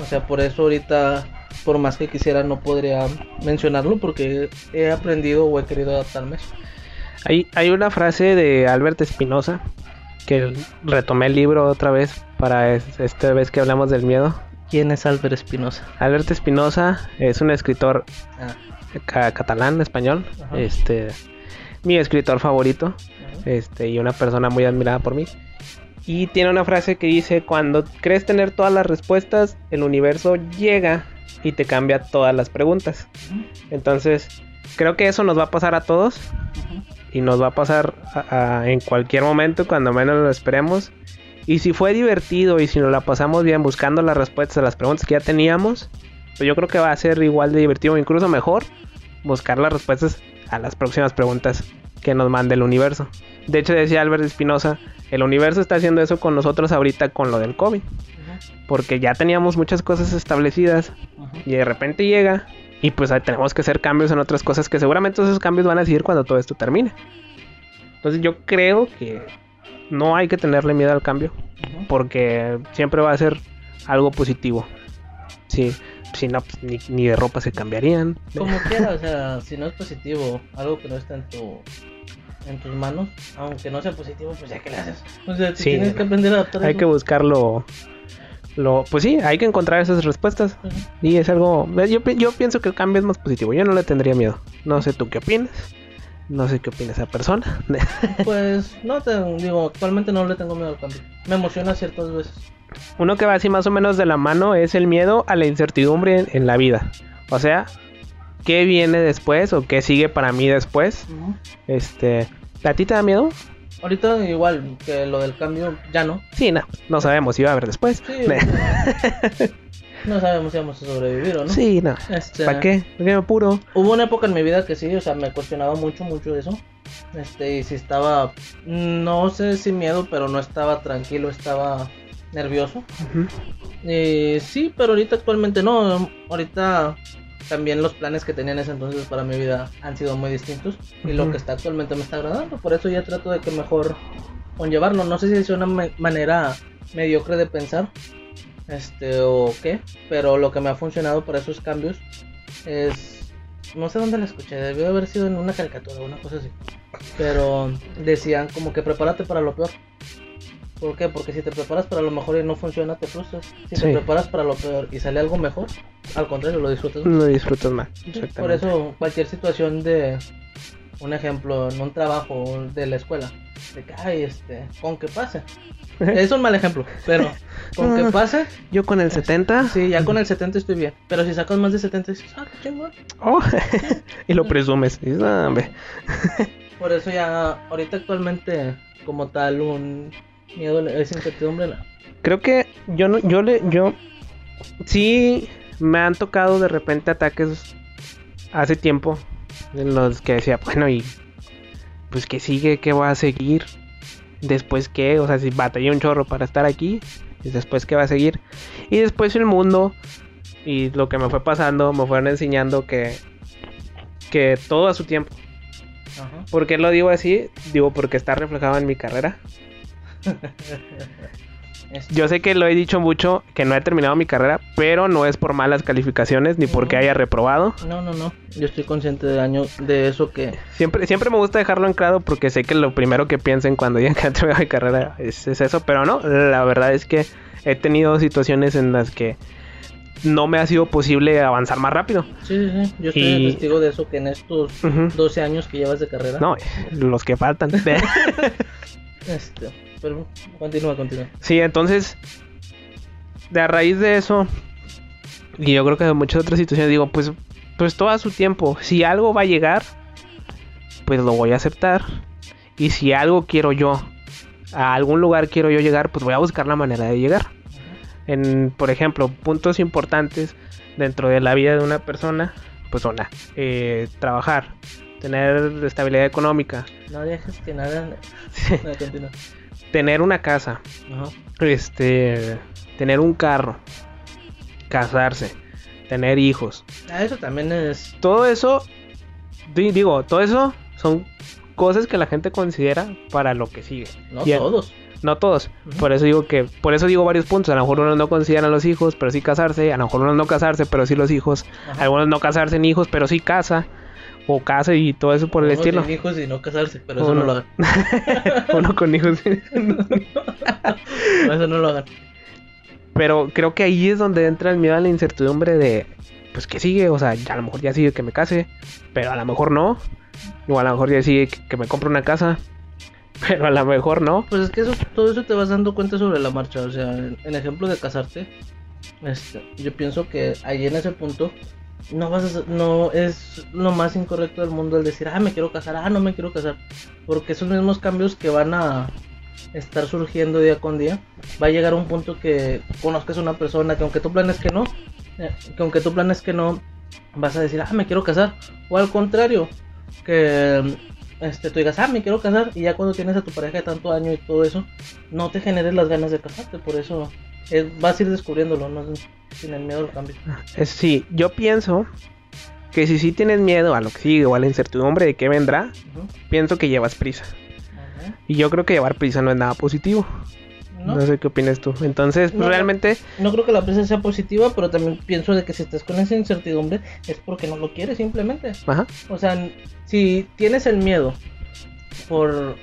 S4: O sea, por eso ahorita, por más que quisiera, no podría mencionarlo porque he aprendido o he querido adaptarme.
S3: Hay, hay una frase de Albert Espinosa que retomé el libro otra vez para es- esta vez que hablamos del miedo.
S4: ¿Quién es Álvaro Espinosa?
S3: Albert Espinosa es un escritor
S4: Ah,
S3: ca- catalán, español,
S4: Ajá.
S3: este mi escritor favorito,
S4: ajá.
S3: este y una persona muy admirada por mí. Y tiene una frase que dice, cuando crees tener todas las respuestas, el universo llega y te cambia todas las preguntas. Entonces, creo que eso nos va a pasar a todos
S4: Ujú.
S3: Y nos va a pasar a- a- en cualquier momento cuando menos lo esperemos. Y si fue divertido y si nos la pasamos bien buscando las respuestas a las preguntas que ya teníamos, pues yo creo que va a ser igual de divertido incluso mejor buscar las respuestas a las próximas preguntas que nos mande el universo. De hecho decía Albert Espinosa, el universo está haciendo eso con nosotros ahorita con lo del COVID, porque ya teníamos muchas cosas establecidas y de repente llega y pues ahí tenemos que hacer cambios en otras cosas que seguramente esos cambios van a seguir cuando todo esto termine. Entonces yo creo que no hay que tenerle miedo al cambio porque siempre va a ser algo positivo. Sí, si no, pues, ni, ni de ropa se cambiarían.
S4: Como quiera, o sea, si no es positivo, algo que no está en tu en tus manos, aunque no sea positivo, pues ya que le haces. O sea, te
S3: Sí.
S4: tienes que aprender a adaptar.
S3: Hay
S4: eso.
S3: que buscarlo. Lo, pues sí, hay que encontrar esas respuestas. Y es algo. Yo, pi- yo pienso que el cambio es más positivo. Yo no le tendría miedo. No sé tú qué opinas. No sé qué opina esa persona.
S4: Pues no te digo, actualmente no le tengo miedo al cambio. Me emociona ciertas veces.
S3: Uno que va así más o menos de la mano es el miedo a la incertidumbre en, en la vida. O sea, ¿qué viene después o qué sigue para mí después? Este, ¿a ti te da miedo?
S4: Ahorita igual que lo del cambio ya no.
S3: Sí, no, no sabemos si va a haber después.
S4: Sí, no sabemos si vamos a sobrevivir o no.
S3: Sí, no.
S4: Este,
S3: ¿Para qué? ¿Por qué me apuro?
S4: Hubo una época en mi vida que sí, o sea, me cuestionaba mucho, mucho eso. Este, y si estaba, no sé si miedo, pero no estaba tranquilo, estaba nervioso. Eh, sí, pero ahorita actualmente no. Ahorita también los planes que tenía en ese entonces para mi vida han sido muy distintos. Y lo que está actualmente me está agradando. Por eso ya trato de que mejor conllevarlo. No sé si es una ma- manera mediocre de pensar. Este o qué. Pero lo que me ha funcionado para esos cambios es. No sé dónde la escuché. Debió haber sido en una caricatura o una cosa así. Pero decían como que prepárate para lo peor. ¿Por qué? Porque si te preparas para lo mejor y no funciona, te frustras. Si
S3: Sí.
S4: te preparas para lo peor y sale algo mejor, al contrario, lo disfrutas. más.
S3: Lo disfrutas más.
S4: Por
S3: Exactamente.
S4: eso, cualquier situación de, un ejemplo, en un trabajo de la escuela, de que, ay, este, con que pase. Es un mal ejemplo, pero con que pase,
S3: Yo con el 70.
S4: sí, ya con el 70 estoy bien. Pero si sacas más de 70, dices, ah, qué chingón.
S3: Oh, y lo presumes. Y dices, "Ah, hombre".
S4: Por eso ya, ahorita actualmente, como tal, un miedo es incertidumbre.
S3: Creo que yo no, yo le, yo sí me han tocado de repente ataques hace tiempo en los que decía, bueno, y pues que sigue, que va a seguir, después qué, o sea, si batallé un chorro para estar aquí, y después qué va a seguir, y después el mundo y lo que me fue pasando me fueron enseñando que que todo a su tiempo.
S4: Ajá.
S3: ¿Por qué lo digo así? Digo porque está reflejado en mi carrera. Yo sé que lo he dicho mucho, que no he terminado mi carrera, pero no es por malas calificaciones ni porque haya reprobado.
S4: No, no, no. Yo estoy consciente de año de eso que
S3: Siempre, siempre me gusta dejarlo en claro porque sé que lo primero que piensen cuando digan que he terminado mi carrera es, es eso, pero no, la verdad es que he tenido situaciones en las que no me ha sido posible avanzar más rápido.
S4: Sí, sí, sí. Yo estoy
S3: Y-
S4: testigo de eso que en estos
S3: Ujú.
S4: 12 años que llevas de carrera.
S3: No, los que faltan.
S4: Este, pero continúa, continúa.
S3: Sí, entonces, de a raíz de eso, y yo creo que de muchas otras situaciones, digo, pues, pues todo a su tiempo. Si algo va a llegar, pues lo voy a aceptar. Y si algo quiero yo, a algún lugar quiero yo llegar, pues voy a buscar la manera de llegar. En, por ejemplo, puntos importantes dentro de la vida de una persona, pues son eh, trabajar, tener estabilidad económica,
S4: No dejes que nada. No.
S3: Tener una casa,
S4: Ajá.
S3: este tener un carro, casarse, tener hijos.
S4: Ah, eso también es.
S3: Todo eso di- digo, todo eso son cosas que la gente considera para lo que sigue.
S4: No
S3: Y
S4: todos.
S3: No todos. Por eso digo que por eso digo varios puntos, a lo mejor unos no consideran los hijos, pero sí casarse, a lo mejor unos no casarse, pero sí los hijos,
S4: Ajá.
S3: algunos no casarse en hijos, pero sí casa o casa y todo eso por el estilo.
S4: sin hijos y no casarse, pero eso no lo hagan.
S3: Uno con hijos.
S4: No, eso no lo hagan.
S3: Pero creo que ahí es donde entra el miedo a la incertidumbre de, pues, que sigue? O sea, ya a lo mejor ya sigue que me case, pero a lo mejor no. O a lo mejor ya sigue que, que me compre una casa, pero a lo mejor no.
S4: Pues es que eso, todo eso te vas dando cuenta sobre la marcha. O sea, en, en ejemplo de casarte, este, yo pienso que ahí en ese punto no vas a, no es lo más incorrecto del mundo el decir, ah, me quiero casar, ah, no me quiero casar. Porque esos mismos cambios que van a estar surgiendo día con día, va a llegar un punto que conozcas a una persona que aunque tú planes que no, eh, que aunque tú planes que no, vas a decir, ah, me quiero casar. O al contrario, que este, tú digas, ah, me quiero casar, y ya cuando tienes a tu pareja de tanto año y todo eso, no te generes las ganas de casarte, por eso vas a ir descubriéndolo, ¿no? sin el miedo al cambio.
S3: Sí, yo pienso que si sí tienes miedo a lo que sigue o a la incertidumbre de qué vendrá, pienso que llevas prisa. Y yo creo que llevar prisa no es nada positivo.
S4: No,
S3: No, sé qué opinas tú. Entonces,
S4: no.
S3: realmente,
S4: no creo que la presa sea positiva, pero también pienso de que si estás con esa incertidumbre es porque no lo quieres simplemente.
S3: ajá,
S4: O sea, si tienes el miedo por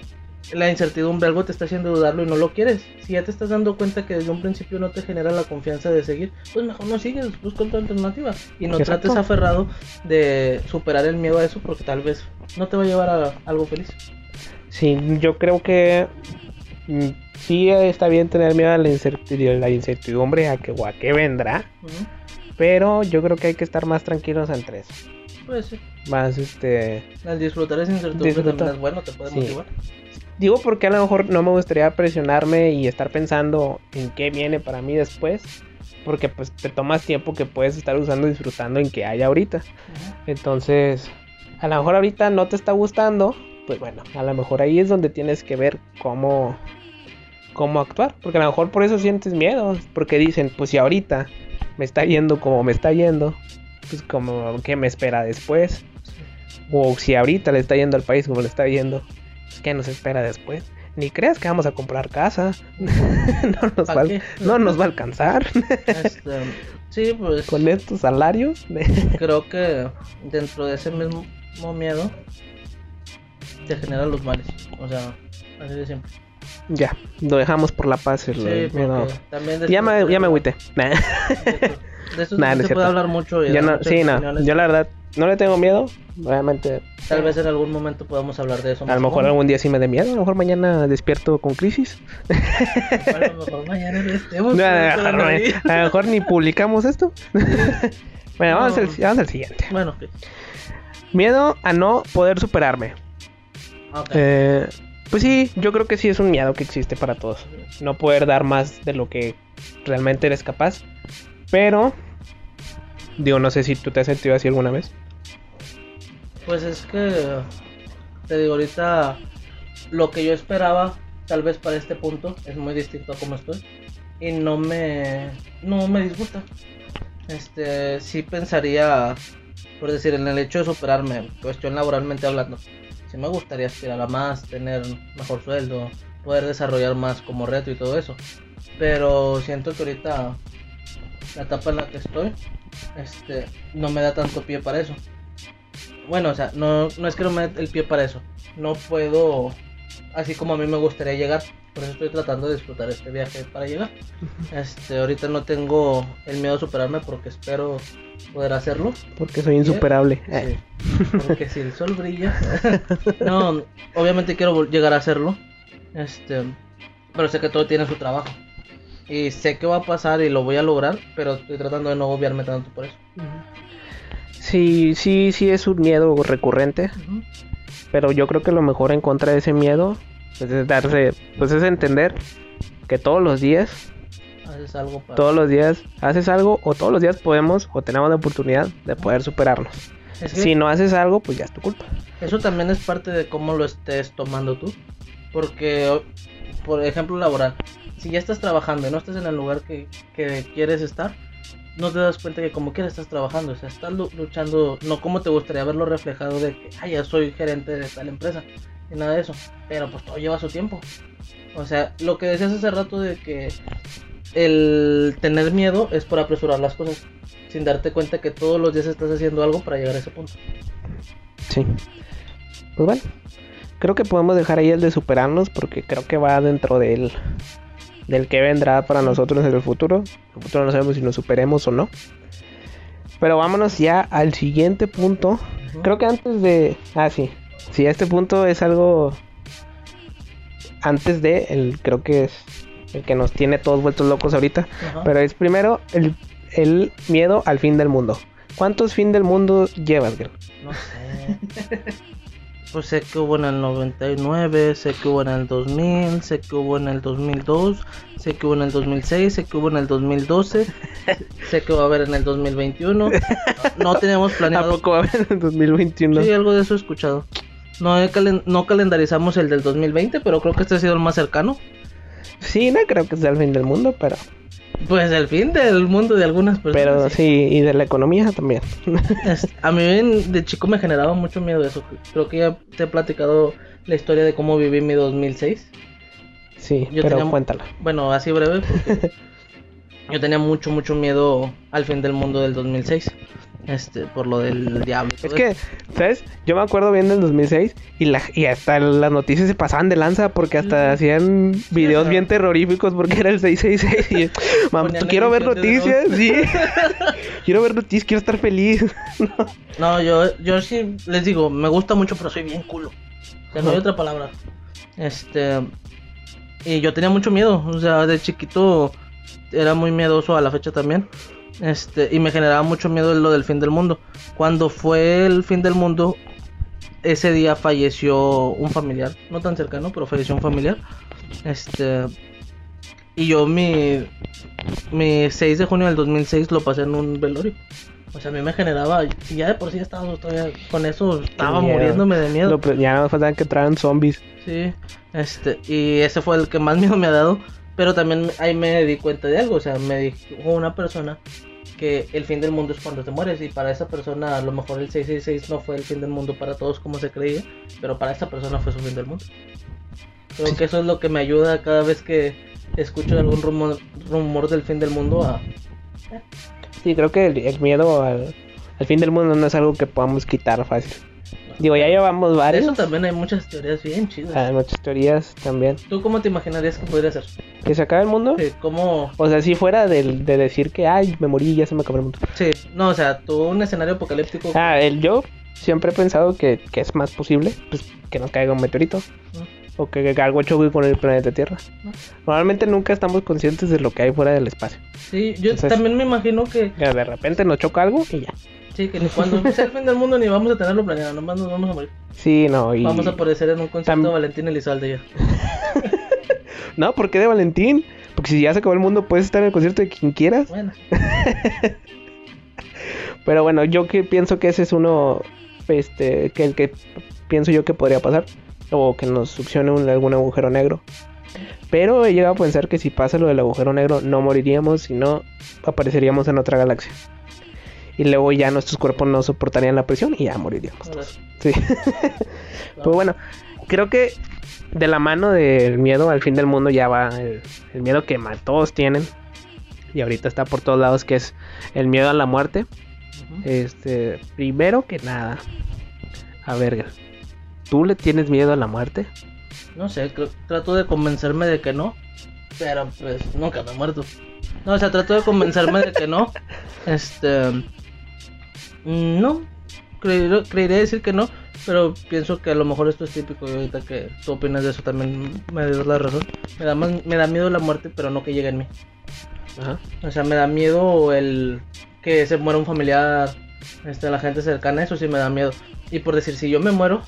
S4: la incertidumbre, algo te está haciendo dudarlo y no lo quieres. Si ya te estás dando cuenta que desde un principio no te genera la confianza de seguir, pues mejor no sigues, busca otra alternativa. Y no
S3: Exacto.
S4: trates aferrado de superar el miedo a eso porque tal vez no te va a llevar a algo feliz.
S3: sí, yo creo que mm, sí está bien tener miedo a la incertidumbre, la incertidumbre a que o a qué vendrá. Pero yo creo que hay que estar más tranquilos entre eso.
S4: Pues sí,
S3: Más este.
S4: al disfrutar esa incertidumbre también es bueno, te puede
S3: Sí.
S4: motivar.
S3: Digo porque a lo mejor no me gustaría presionarme y estar pensando en qué viene para mí después. Porque pues te tomas tiempo que puedes estar usando y disfrutando en que hay ahorita. Entonces, a lo mejor ahorita no te está gustando. Pues bueno, a lo mejor ahí es donde tienes que ver cómo. cómo actuar. Porque a lo mejor por eso sientes miedo. Porque dicen, pues si ahorita me está yendo como me está yendo, pues como que me espera después. O si ahorita le está yendo al país como le está yendo, qué nos espera después. Ni creas que vamos a comprar casa. no, nos
S4: ¿Pa
S3: va, no nos va a alcanzar
S4: Este, sí, pues
S3: con estos salarios.
S4: creo que dentro de ese mismo miedo te generan los males. O sea, así de siempre.
S3: ya, lo dejamos por la paz. el-
S4: Sí,
S3: miedo.
S4: también
S3: Ya me, ya me agüité.
S4: De esto
S3: Nah, no
S4: se puede hablar mucho.
S3: no, sí, no. Yo la verdad no le tengo miedo. Obviamente,
S4: Tal vez en algún momento podamos hablar de eso.
S3: a lo mejor algún día sí me dé miedo. A lo mejor mañana despierto con crisis.
S4: A lo mejor mañana no estemos.
S3: No, a, lo mejor,
S4: todavía.
S3: a lo mejor ni publicamos esto. bueno, vamos, al, vamos al siguiente.
S4: Bueno, ok.
S3: Miedo a no poder superarme.
S4: Ok.
S3: Eh, pues sí, yo creo que sí es un miedo que existe para todos. No poder dar más de lo que realmente eres capaz. Pero, digo, no sé si tú te has sentido así alguna vez.
S4: Pues es que te digo ahorita lo que yo esperaba tal vez para este punto es muy distinto a como estoy y no me no me disgusta. Este sí pensaría por decir en el hecho de superarme, cuestión laboralmente hablando. Sí me gustaría aspirar a más, tener mejor sueldo, poder desarrollar más como reto y todo eso. Pero siento que ahorita la etapa en la que estoy este no me da tanto pie para eso. Bueno, o sea, no, no es que no me dé el pie para eso. No puedo, así como a mí me gustaría llegar. Por eso estoy tratando de disfrutar este viaje para llegar. Este, ahorita no tengo el miedo a superarme porque espero poder hacerlo.
S3: Porque soy insuperable.
S4: Sí, porque si el sol brilla. no, obviamente quiero llegar a hacerlo. Este, pero sé que todo tiene su trabajo. Y sé que va a pasar y lo voy a lograr, pero estoy tratando de no obviarme tanto por eso.
S3: Sí, sí, sí es un miedo recurrente. Pero yo creo que lo mejor en contra de ese miedo pues, es darse, pues es entender que todos los días,
S4: Haces algo para...
S3: todos los días haces algo o todos los días podemos o tenemos la oportunidad de poder superarnos.
S4: Es que-
S3: Si no haces algo, pues ya es tu culpa.
S4: Eso también es parte de cómo lo estés tomando tú. Porque, por ejemplo, laboral. Si ya estás trabajando y no estás en el lugar que, que quieres estar, no te das cuenta que como quieras estás trabajando. O sea, estás lu- luchando, no como te gustaría verlo reflejado de que, ay, ya soy gerente de tal empresa. Y nada de eso. Pero pues todo lleva su tiempo. O sea, lo que decías hace rato de que el tener miedo es por apresurar las cosas. Sin darte cuenta que todos los días estás haciendo algo para llegar a ese punto.
S3: Sí. Pues bueno, creo que podemos dejar ahí el de superarnos porque creo que va dentro del, del que vendrá para nosotros en el futuro. En el futuro no sabemos si nos superemos o no. Pero vámonos ya al siguiente punto. Creo que antes de... Ah, sí. Sí, este punto es algo... Antes de... El, creo que es el que nos tiene todos vueltos locos ahorita.
S4: Ajá.
S3: Pero es primero el, el miedo al fin del mundo. ¿Cuántos fin del mundo llevas, Gil?
S4: No sé. Pues sé que hubo en el 99, sé que hubo en el 2000, sé que hubo en el 2002, sé que hubo en el 2006, sé que hubo en el 2012, sé que va a haber en el 2021. No tenemos
S3: ¿A
S4: planeado.
S3: poco va a haber en 2021?
S4: Sí, algo de eso he escuchado. No, he calen- no calendarizamos el del 2020, pero creo que este ha sido el más cercano.
S3: Sí, no creo que sea el fin del mundo, pero,
S4: Pues el fin del mundo de algunas personas.
S3: pero
S4: sí.
S3: y de la economía también.
S4: A mí de chico me generaba mucho miedo eso. Creo que ya te he platicado la historia de cómo viví mi 2006.
S3: Sí,
S4: Yo
S3: pero
S4: tenía-
S3: cuéntala.
S4: Bueno, así breve, yo tenía mucho, mucho miedo al fin del mundo del 2006. Este, por lo del diablo.
S3: Es que, ¿sabes? Yo me acuerdo bien del 2006 y, la, y hasta las noticias se pasaban de lanza porque hasta hacían videos bien terroríficos porque era el 666 y, mam, quiero ver noticias, sí. quiero ver noticias, quiero estar feliz.
S4: No, yo, yo sí les digo, me gusta mucho, pero soy bien culo. O sea, no hay otra palabra. Este. Y yo tenía mucho miedo. O sea, de chiquito era muy miedoso a la fecha también. Este, y me generaba mucho miedo lo del fin del mundo. Cuando fue el fin del mundo, ese día falleció un familiar, no tan cercano, pero falleció un familiar. Este, y yo mi, mi 6 de junio del 2006 lo pasé en un velorio. O sea, a mí me generaba, si ya de por sí estaba todavía con eso, estaba muriéndome de miedo.
S3: Lo- ya no faltaban que tragan zombies.
S4: Sí, este, y ese fue el que más miedo me ha dado, pero también ahí me di cuenta de algo, o sea, me dijo una persona que el fin del mundo es cuando te mueres y para esa persona a lo mejor el 666 no fue el fin del mundo para todos como se creía, pero para esta persona fue su fin del mundo. Creo que eso es lo que me ayuda cada vez que escucho algún rumor, rumor del fin del mundo a...
S3: Sí, creo que el, el miedo al, al fin del mundo no es algo que podamos quitar fácil. Digo, ya llevamos
S4: De
S3: varios.
S4: eso también hay muchas teorías bien chidas.
S3: Hay muchas teorías también.
S4: ¿Tú cómo te imaginarías que podría ser?
S3: ¿Que se acabe el mundo?
S4: Sí, ¿Cómo...?
S3: O sea, si fuera del- de, decir que, ay, me morí y ya se me acabó el mundo.
S4: Sí, no, o sea, tú un escenario apocalíptico...
S3: Ah, el yo siempre he pensado que, que es más posible pues, que nos caiga un meteorito.
S4: ¿no?
S3: O que, que algo choque con el planeta Tierra.
S4: ¿no?
S3: Normalmente nunca estamos conscientes de lo que hay fuera del espacio.
S4: Sí, yo
S3: Entonces-
S4: también me imagino que
S3: Ya de repente nos choca algo y ya.
S4: Sí, que ni cuando sea el fin del mundo ni vamos a tenerlo planeado, nomás nos vamos a morir.
S3: Sí, no. Y...
S4: Vamos a aparecer en un concierto de Valentín Elizalde ya.
S3: No, ¿por qué de Valentín? Porque si ya se acabó el mundo, puedes estar en el concierto de quien quieras.
S4: Bueno,
S3: Pero bueno, yo que pienso que ese es uno, este, que el que pienso yo que podría pasar. O que nos succione un- algún agujero negro. Pero he llegado a pensar que si pasa lo del agujero negro, no moriríamos, sino apareceríamos en otra galaxia. Y luego ya nuestros cuerpos no soportarían la presión y ya moriríamos.
S4: ahora,
S3: Sí. Pues bueno, creo que de la mano del miedo al fin del mundo ya va el, el miedo que ma- todos tienen. Y ahorita está por todos lados, que es el miedo a la muerte. Este, primero que nada, a ver, ¿tú le tienes miedo a la muerte?
S4: no sé, creo- trato de convencerme de que no, pero pues nunca me he muerto. No, o sea, trato de convencerme de que no. Este, no, creeré, creeré decir que no, pero pienso que a lo mejor esto es típico y ahorita que tú opinas de eso también me das la razón. Me da, más, me da miedo la muerte, pero no que llegue en mí.
S3: Ajá.
S4: O sea, me da miedo el que se muera un familiar, este, la gente cercana, eso sí me da miedo. Y por decir, si yo me muero,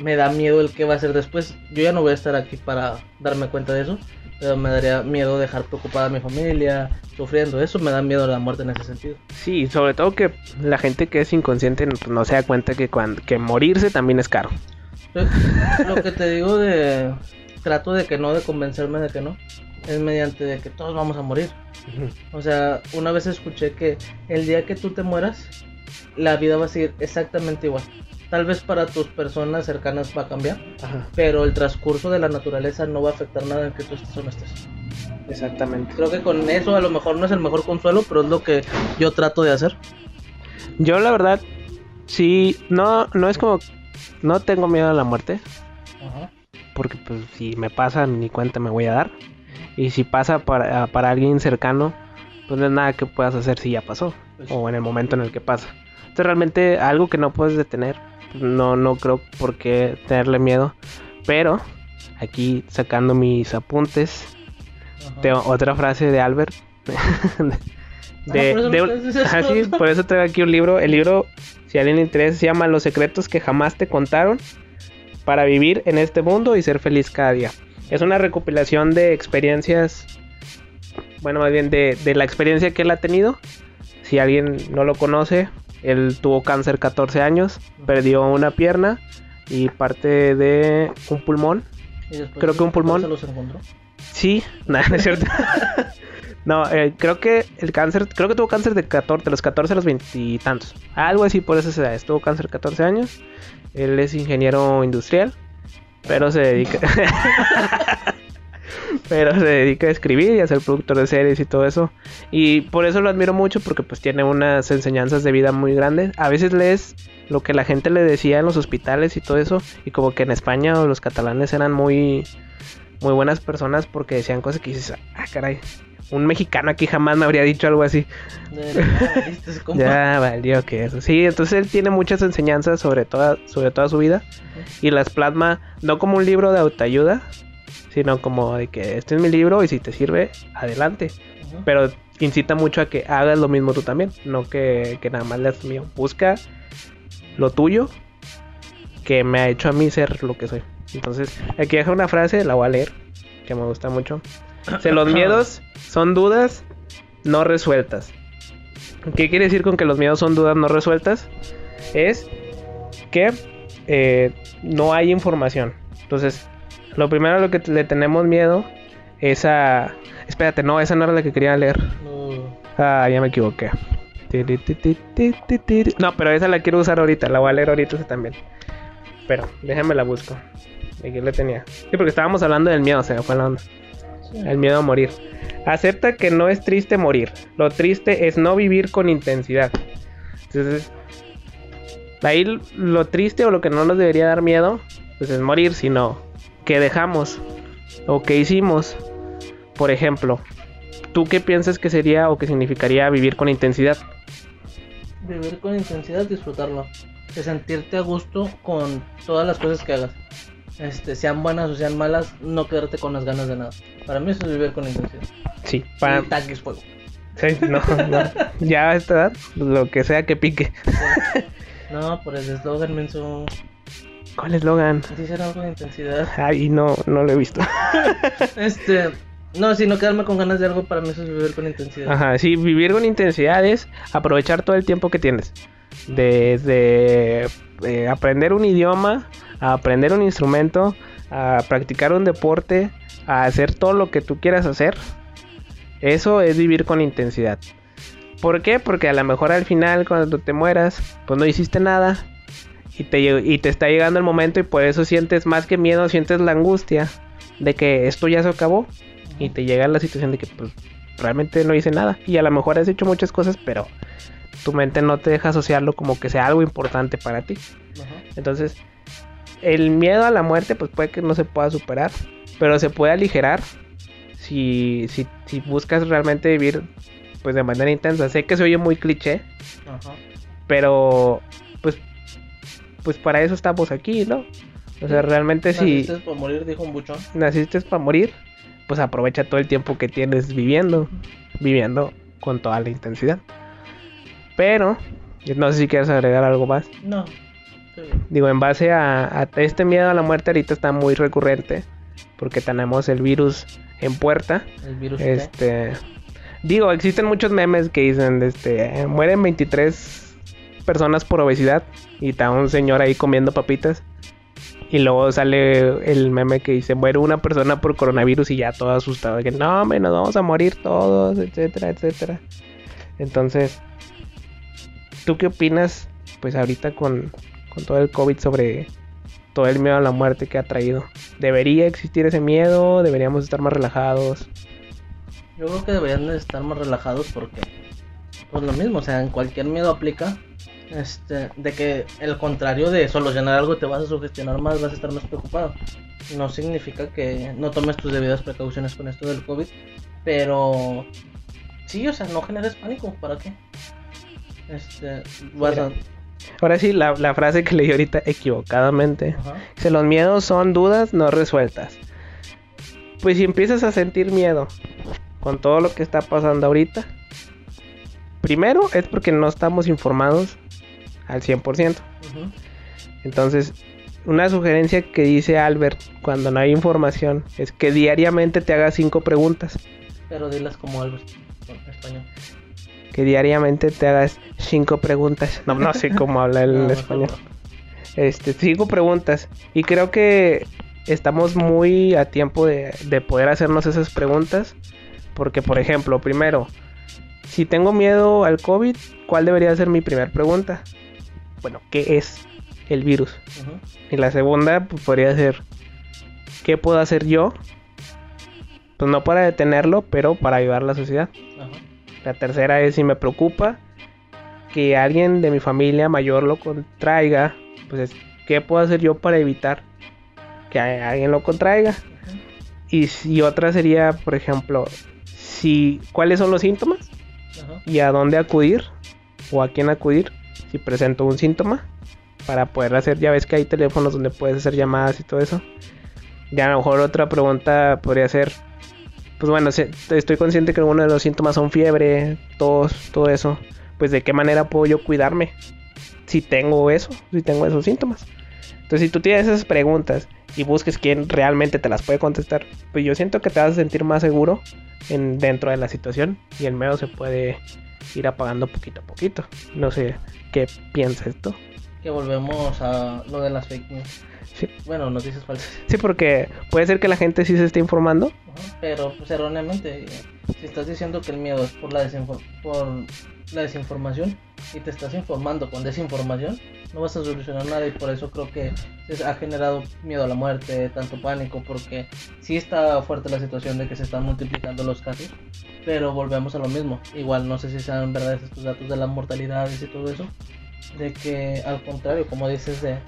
S4: me da miedo el que va a ser después. Yo ya no voy a estar aquí para darme cuenta de eso, pero me daría miedo dejar preocupada a mi familia, sufriendo. Eso me da miedo la muerte en ese sentido.
S3: Sí, sobre todo que la gente que es inconsciente no, no se da cuenta que, cuando, que morirse también es caro.
S4: Lo- Lo que te digo de trato de que no, de convencerme de que no, es mediante de que todos vamos a morir. O sea, una vez escuché que el día que tú te mueras, la vida va a seguir exactamente igual. Tal vez para tus personas cercanas va a cambiar,
S3: Ajá,
S4: pero el transcurso de la naturaleza no va a afectar nada en que tú estés o no estés.
S3: exactamente.
S4: Creo que con eso a lo mejor no es el mejor consuelo, pero es lo que yo trato de hacer.
S3: Yo la verdad, sí, no, no es como, no tengo miedo a la muerte, porque pues si me pasa ni cuenta me voy a dar. Y si pasa para, para alguien cercano, pues no es nada que puedas hacer si ya pasó,
S4: Pues
S3: o en el momento en el que pasa. Entonces realmente algo que no puedes detener, no, no creo por qué tenerle miedo. Pero aquí sacando mis apuntes,
S4: Ajá.
S3: tengo otra frase de Albert. de,
S4: Ah, por eso
S3: de Ajá,
S4: eso.
S3: sí, por eso traigo aquí un libro. El libro, si a alguien le interesa, se llama Los secretos que jamás te contaron para vivir en este mundo y ser feliz cada día. Es una recopilación de experiencias, bueno, más bien de, de la experiencia que él ha tenido. Si alguien no lo conoce, él tuvo cáncer 14 años, perdió una pierna y parte de un pulmón. Creo que un pulmón.
S4: se los encontró.
S3: Sí, nada, no es cierto. no, eh, creo que el cáncer, creo que tuvo cáncer de 14, de los 14 a los 20 y tantos. Algo así por esas edades. Tuvo cáncer 14 años. Él es ingeniero industrial, pero se dedica pero se dedica a escribir y a ser productor de series y todo eso. Y por eso lo admiro mucho porque pues tiene unas enseñanzas de vida muy grandes. A veces lees lo que la gente le decía en los hospitales y todo eso y como que en España o los catalanes eran muy muy buenas personas porque decían cosas que dices, ah, caray, un mexicano aquí jamás me habría dicho algo así.
S4: Ya
S3: valió que eso. Sí, entonces él tiene muchas enseñanzas sobre toda, sobre toda su vida y las plasma no como un libro de autoayuda, sino como de que este es mi libro y si te sirve, adelante. Pero incita mucho a que hagas lo mismo tú también, no que, que nada más leas mío. Busca lo tuyo que me ha hecho a mí ser lo que soy. Entonces, aquí deja una frase, la voy a leer, que me gusta mucho. Dice, los miedos son dudas no resueltas. ¿Qué quiere decir con que los miedos son dudas no resueltas? Es que eh, no hay información. Entonces, lo primero a lo que le tenemos miedo es a... Espérate, no, esa no era la que quería leer.
S4: No.
S3: Ah, ya me equivoqué. No, pero esa la quiero usar ahorita, la voy a leer ahorita esa también. Pero, déjame la busco. Aquí la tenía. Sí, porque estábamos hablando del miedo, se me fue la onda. El miedo a morir. Acepta que no es triste morir. Lo triste es no vivir con intensidad. Entonces, ahí lo triste o lo que no nos debería dar miedo, pues es morir, sino que dejamos o que hicimos. Por ejemplo, ¿tú qué piensas que sería o que significaría vivir con intensidad?
S4: Vivir con intensidad, disfrutarlo. De sentirte a gusto con todas las cosas que hagas. Este, sean buenas o sean malas, no quedarte con las ganas de nada. Para mí eso es vivir con intensidad.
S3: Sí, para...
S4: Y taques fuego.
S3: Sí, no, no. Ya a esta edad, lo que sea que pique.
S4: No, por el eslogan menso.
S3: ¿Cuál eslogan?
S4: Dicen algo de intensidad.
S3: Ay, no, no lo he visto.
S4: Este, no, si no quedarme con ganas de algo, para mí eso es vivir con intensidad.
S3: Ajá, sí, vivir con intensidad es aprovechar todo el tiempo que tienes. Desde eh, aprender un idioma, a aprender un instrumento, a practicar un deporte, a hacer todo lo que tú quieras hacer. Eso es vivir con intensidad. ¿Por qué? Porque a lo mejor al final cuando te mueras, pues no hiciste nada y te, y te está llegando el momento y por eso sientes más que miedo, sientes la angustia de que esto ya se acabó y te llega la situación de que pues realmente no hice nada y a lo mejor has hecho muchas cosas, pero tu mente no te deja asociarlo como que sea algo importante para ti.
S4: Ajá.
S3: Entonces, el miedo a la muerte, pues puede que no se pueda superar, pero se puede aligerar si, si, si buscas realmente vivir pues de manera intensa. Sé que se oye muy cliché,
S4: Ajá.
S3: pero pues, para eso estamos aquí, ¿no? O sea, realmente si
S4: Naciste por morir, dijo un buchón.
S3: naciste para morir, pues aprovecha todo el tiempo que tienes viviendo, viviendo con toda la intensidad. Pero, no sé si quieres agregar algo más.
S4: No.
S3: Digo, en base a, a este miedo a la muerte ahorita está muy recurrente porque tenemos el virus en puerta.
S4: El virus. ¿qué?
S3: Este, digo, existen muchos memes que dicen, este, mueren 23 personas por obesidad y está un señor ahí comiendo papitas. Y luego sale el meme que dice, muere una persona por coronavirus y ya todo asustado. Que no, hombre, nos vamos a morir todos, etcétera, etcétera. Entonces, ¿tú qué opinas, pues ahorita con, con todo el COVID sobre todo el miedo a la muerte que ha traído? ¿Debería existir ese miedo? ¿Deberíamos estar más relajados?
S4: Yo creo que deberían de estar más relajados porque, pues lo mismo, o sea, en cualquier miedo aplica. Este, de que el contrario de solucionar algo te vas a sugestionar más, vas a estar más preocupado. No significa que no tomes tus debidas precauciones con esto del COVID, pero sí, o sea, no generes pánico, ¿para qué? Este, vas a...
S3: Ahora sí, la, la frase que leí ahorita equivocadamente.
S4: Ajá.
S3: Dice, los miedos son dudas no resueltas. Pues si empiezas a sentir miedo con todo lo que está pasando ahorita, primero es porque no estamos informados al 100%.
S4: Ujú.
S3: Entonces, una sugerencia que dice Albert cuando no hay información es que diariamente te hagas cinco preguntas.
S4: Pero dilas como Albert, en español.
S3: Que diariamente te hagas cinco preguntas. No, no sé cómo habla el
S4: No,
S3: español. Este, cinco preguntas. Y creo que estamos muy a tiempo de, de poder hacernos esas preguntas. Porque, por ejemplo, primero, si tengo miedo al COVID, ¿cuál debería ser mi primera pregunta? Bueno, ¿qué es el virus? Y la segunda pues, podría ser, ¿qué puedo hacer yo? Pues no para detenerlo, pero para ayudar a la sociedad. La tercera es si me preocupa que alguien de mi familia mayor lo contraiga, pues es, ¿qué puedo hacer yo para evitar que alguien lo contraiga? Y si otra sería, por ejemplo, si cuáles son los síntomas y a dónde acudir o a quién acudir si presento un síntoma para poder hacer, ya ves que hay teléfonos donde puedes hacer llamadas y todo eso. Ya a lo mejor otra pregunta podría ser, pues bueno, estoy consciente que algunos de los síntomas son fiebre, tos, todo eso. Pues de qué manera puedo yo cuidarme si tengo eso, si tengo esos síntomas. Entonces, si tú tienes esas preguntas y busques quién realmente te las puede contestar, pues yo siento que te vas a sentir más seguro en, dentro de la situación y el miedo se puede ir apagando poquito a poquito. No sé qué piensa esto.
S4: Que volvemos a lo de las fake news.
S3: Sí.
S4: Bueno, noticias falsas.
S3: Sí, porque puede ser que la gente sí se esté informando.
S4: Ajá, Pero pues erróneamente, si estás diciendo que el miedo es por la, por la desinformación y te estás informando con desinformación, no vas a solucionar nada y por eso creo que se ha generado miedo a la muerte, tanto pánico, porque sí está fuerte la situación de que se están multiplicando los casos, pero volvemos a lo mismo. Igual no sé si sean verdades estos datos de las mortalidades y todo eso, de que al contrario, como dices, de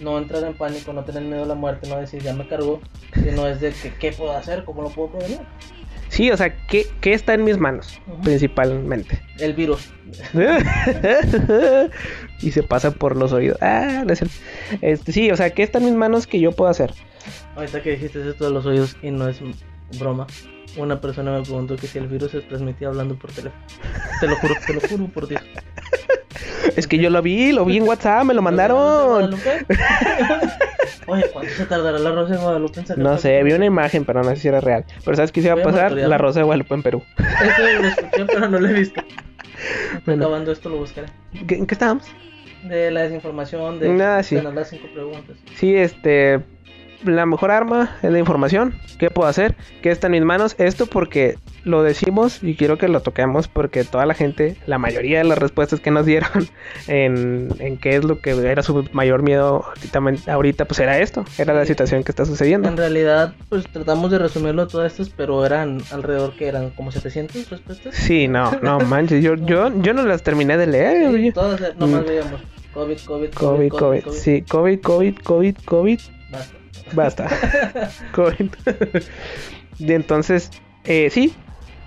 S4: no entrar en pánico, no tener miedo a la muerte, no decir ya me cargó, sino es de que qué puedo hacer, cómo lo puedo prevenir.
S3: Sí, o sea, ¿qué, qué está en mis manos? Principalmente.
S4: El virus.
S3: y se pasa por los oídos. Ah, no es. Este, sí, o sea, ¿qué está en mis manos que yo puedo hacer?
S4: Ahorita que dijiste esto de los oídos y no es broma, una persona me preguntó que si el virus se transmitía hablando por teléfono. Te lo juro, te lo juro por Dios.
S3: Es que yo lo vi, lo vi en WhatsApp, me lo
S4: ¿Lo
S3: mandaron.
S4: Oye, ¿cuánto se tardará la Rosa de Guadalupe en sacar
S3: No sé, vi una imagen, pero no sé si era real. Pero ¿sabes qué se iba a pasar? La Rosa de Guadalupe en Perú.
S4: Eso lo escuché, pero no lo he visto.
S3: Bueno.
S4: Acabando esto lo buscaré.
S3: ¿Qué- ¿En qué estábamos?
S4: De la desinformación, de
S3: Ah, sí.
S4: tener las cinco preguntas.
S3: Sí, este. La mejor arma es la información. ¿Qué puedo hacer? ¿Qué está en mis manos? Esto porque lo decimos y quiero que lo toquemos porque toda la gente, la mayoría de las respuestas que nos dieron en, en qué es lo que era su mayor miedo ahorita, ahorita, pues era esto, era la situación que está sucediendo.
S4: En realidad, pues tratamos de resumirlo todas estas, pero eran alrededor que eran como 700 respuestas.
S3: Sí, no, no manches, yo, yo, yo no las terminé de leer.
S4: Sí, todas, eh, nomás
S3: Mm.
S4: veíamos COVID, COVID,
S3: COVID, COVID, sí, COVID, COVID, COVID, COVID,
S4: Basta.
S3: Basta. Y entonces, eh, sí,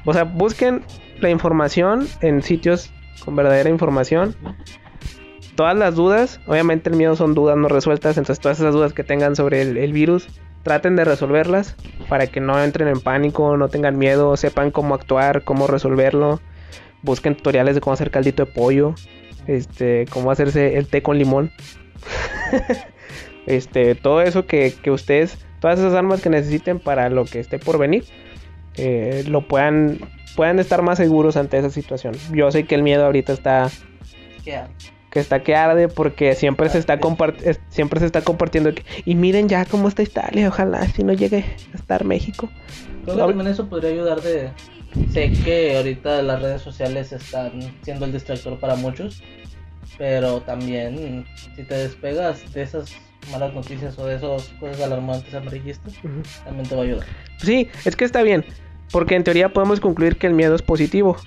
S3: o sea, busquen la información en sitios con verdadera información. Todas las dudas, obviamente el miedo son dudas no resueltas, entonces todas esas dudas que tengan sobre el, el virus, traten de resolverlas para que no entren en pánico, no tengan miedo, sepan cómo actuar, cómo resolverlo. Busquen tutoriales de cómo hacer caldito de pollo, este, cómo hacerse el té con limón. este, todo eso que, que ustedes, todas esas armas que necesiten para lo que esté por venir, eh, lo puedan, puedan estar más seguros ante esa situación. Yo sé que el miedo ahorita está
S4: ¿Qué hay?
S3: que está que arde porque siempre se está siempre se está compartiendo que- y miren ya cómo está Italia, ojalá si no llegue a estar México.
S4: Creo que también eso podría ayudar de... Sé que ahorita las redes sociales están siendo el distractor para muchos, pero también si te despegas de esas malas noticias o de esas cosas alarmantes amarillistas,
S3: Ujú.
S4: también te va a ayudar.
S3: Sí, es que está bien, porque en teoría podemos concluir que el miedo es positivo,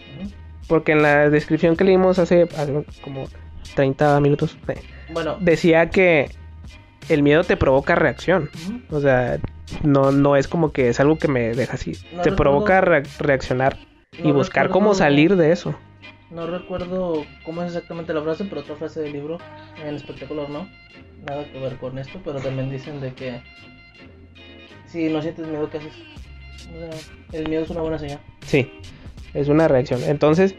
S3: porque en la descripción que leímos hace, hace como 30 minutos eh,
S4: Bueno,
S3: decía que el miedo te provoca reacción. O sea, no, no es como que es algo que me deja así.
S4: No
S3: te
S4: recuerdo-
S3: provoca re- reaccionar y buscar
S4: recuerdo-
S3: cómo salir de eso.
S4: No recuerdo cómo es exactamente la frase, pero otra frase del libro, en espectacular no, nada que ver con esto, pero también dicen de que si no sientes miedo, ¿qué haces? O sea, el miedo es una buena señal.
S3: Sí, es una reacción. Entonces,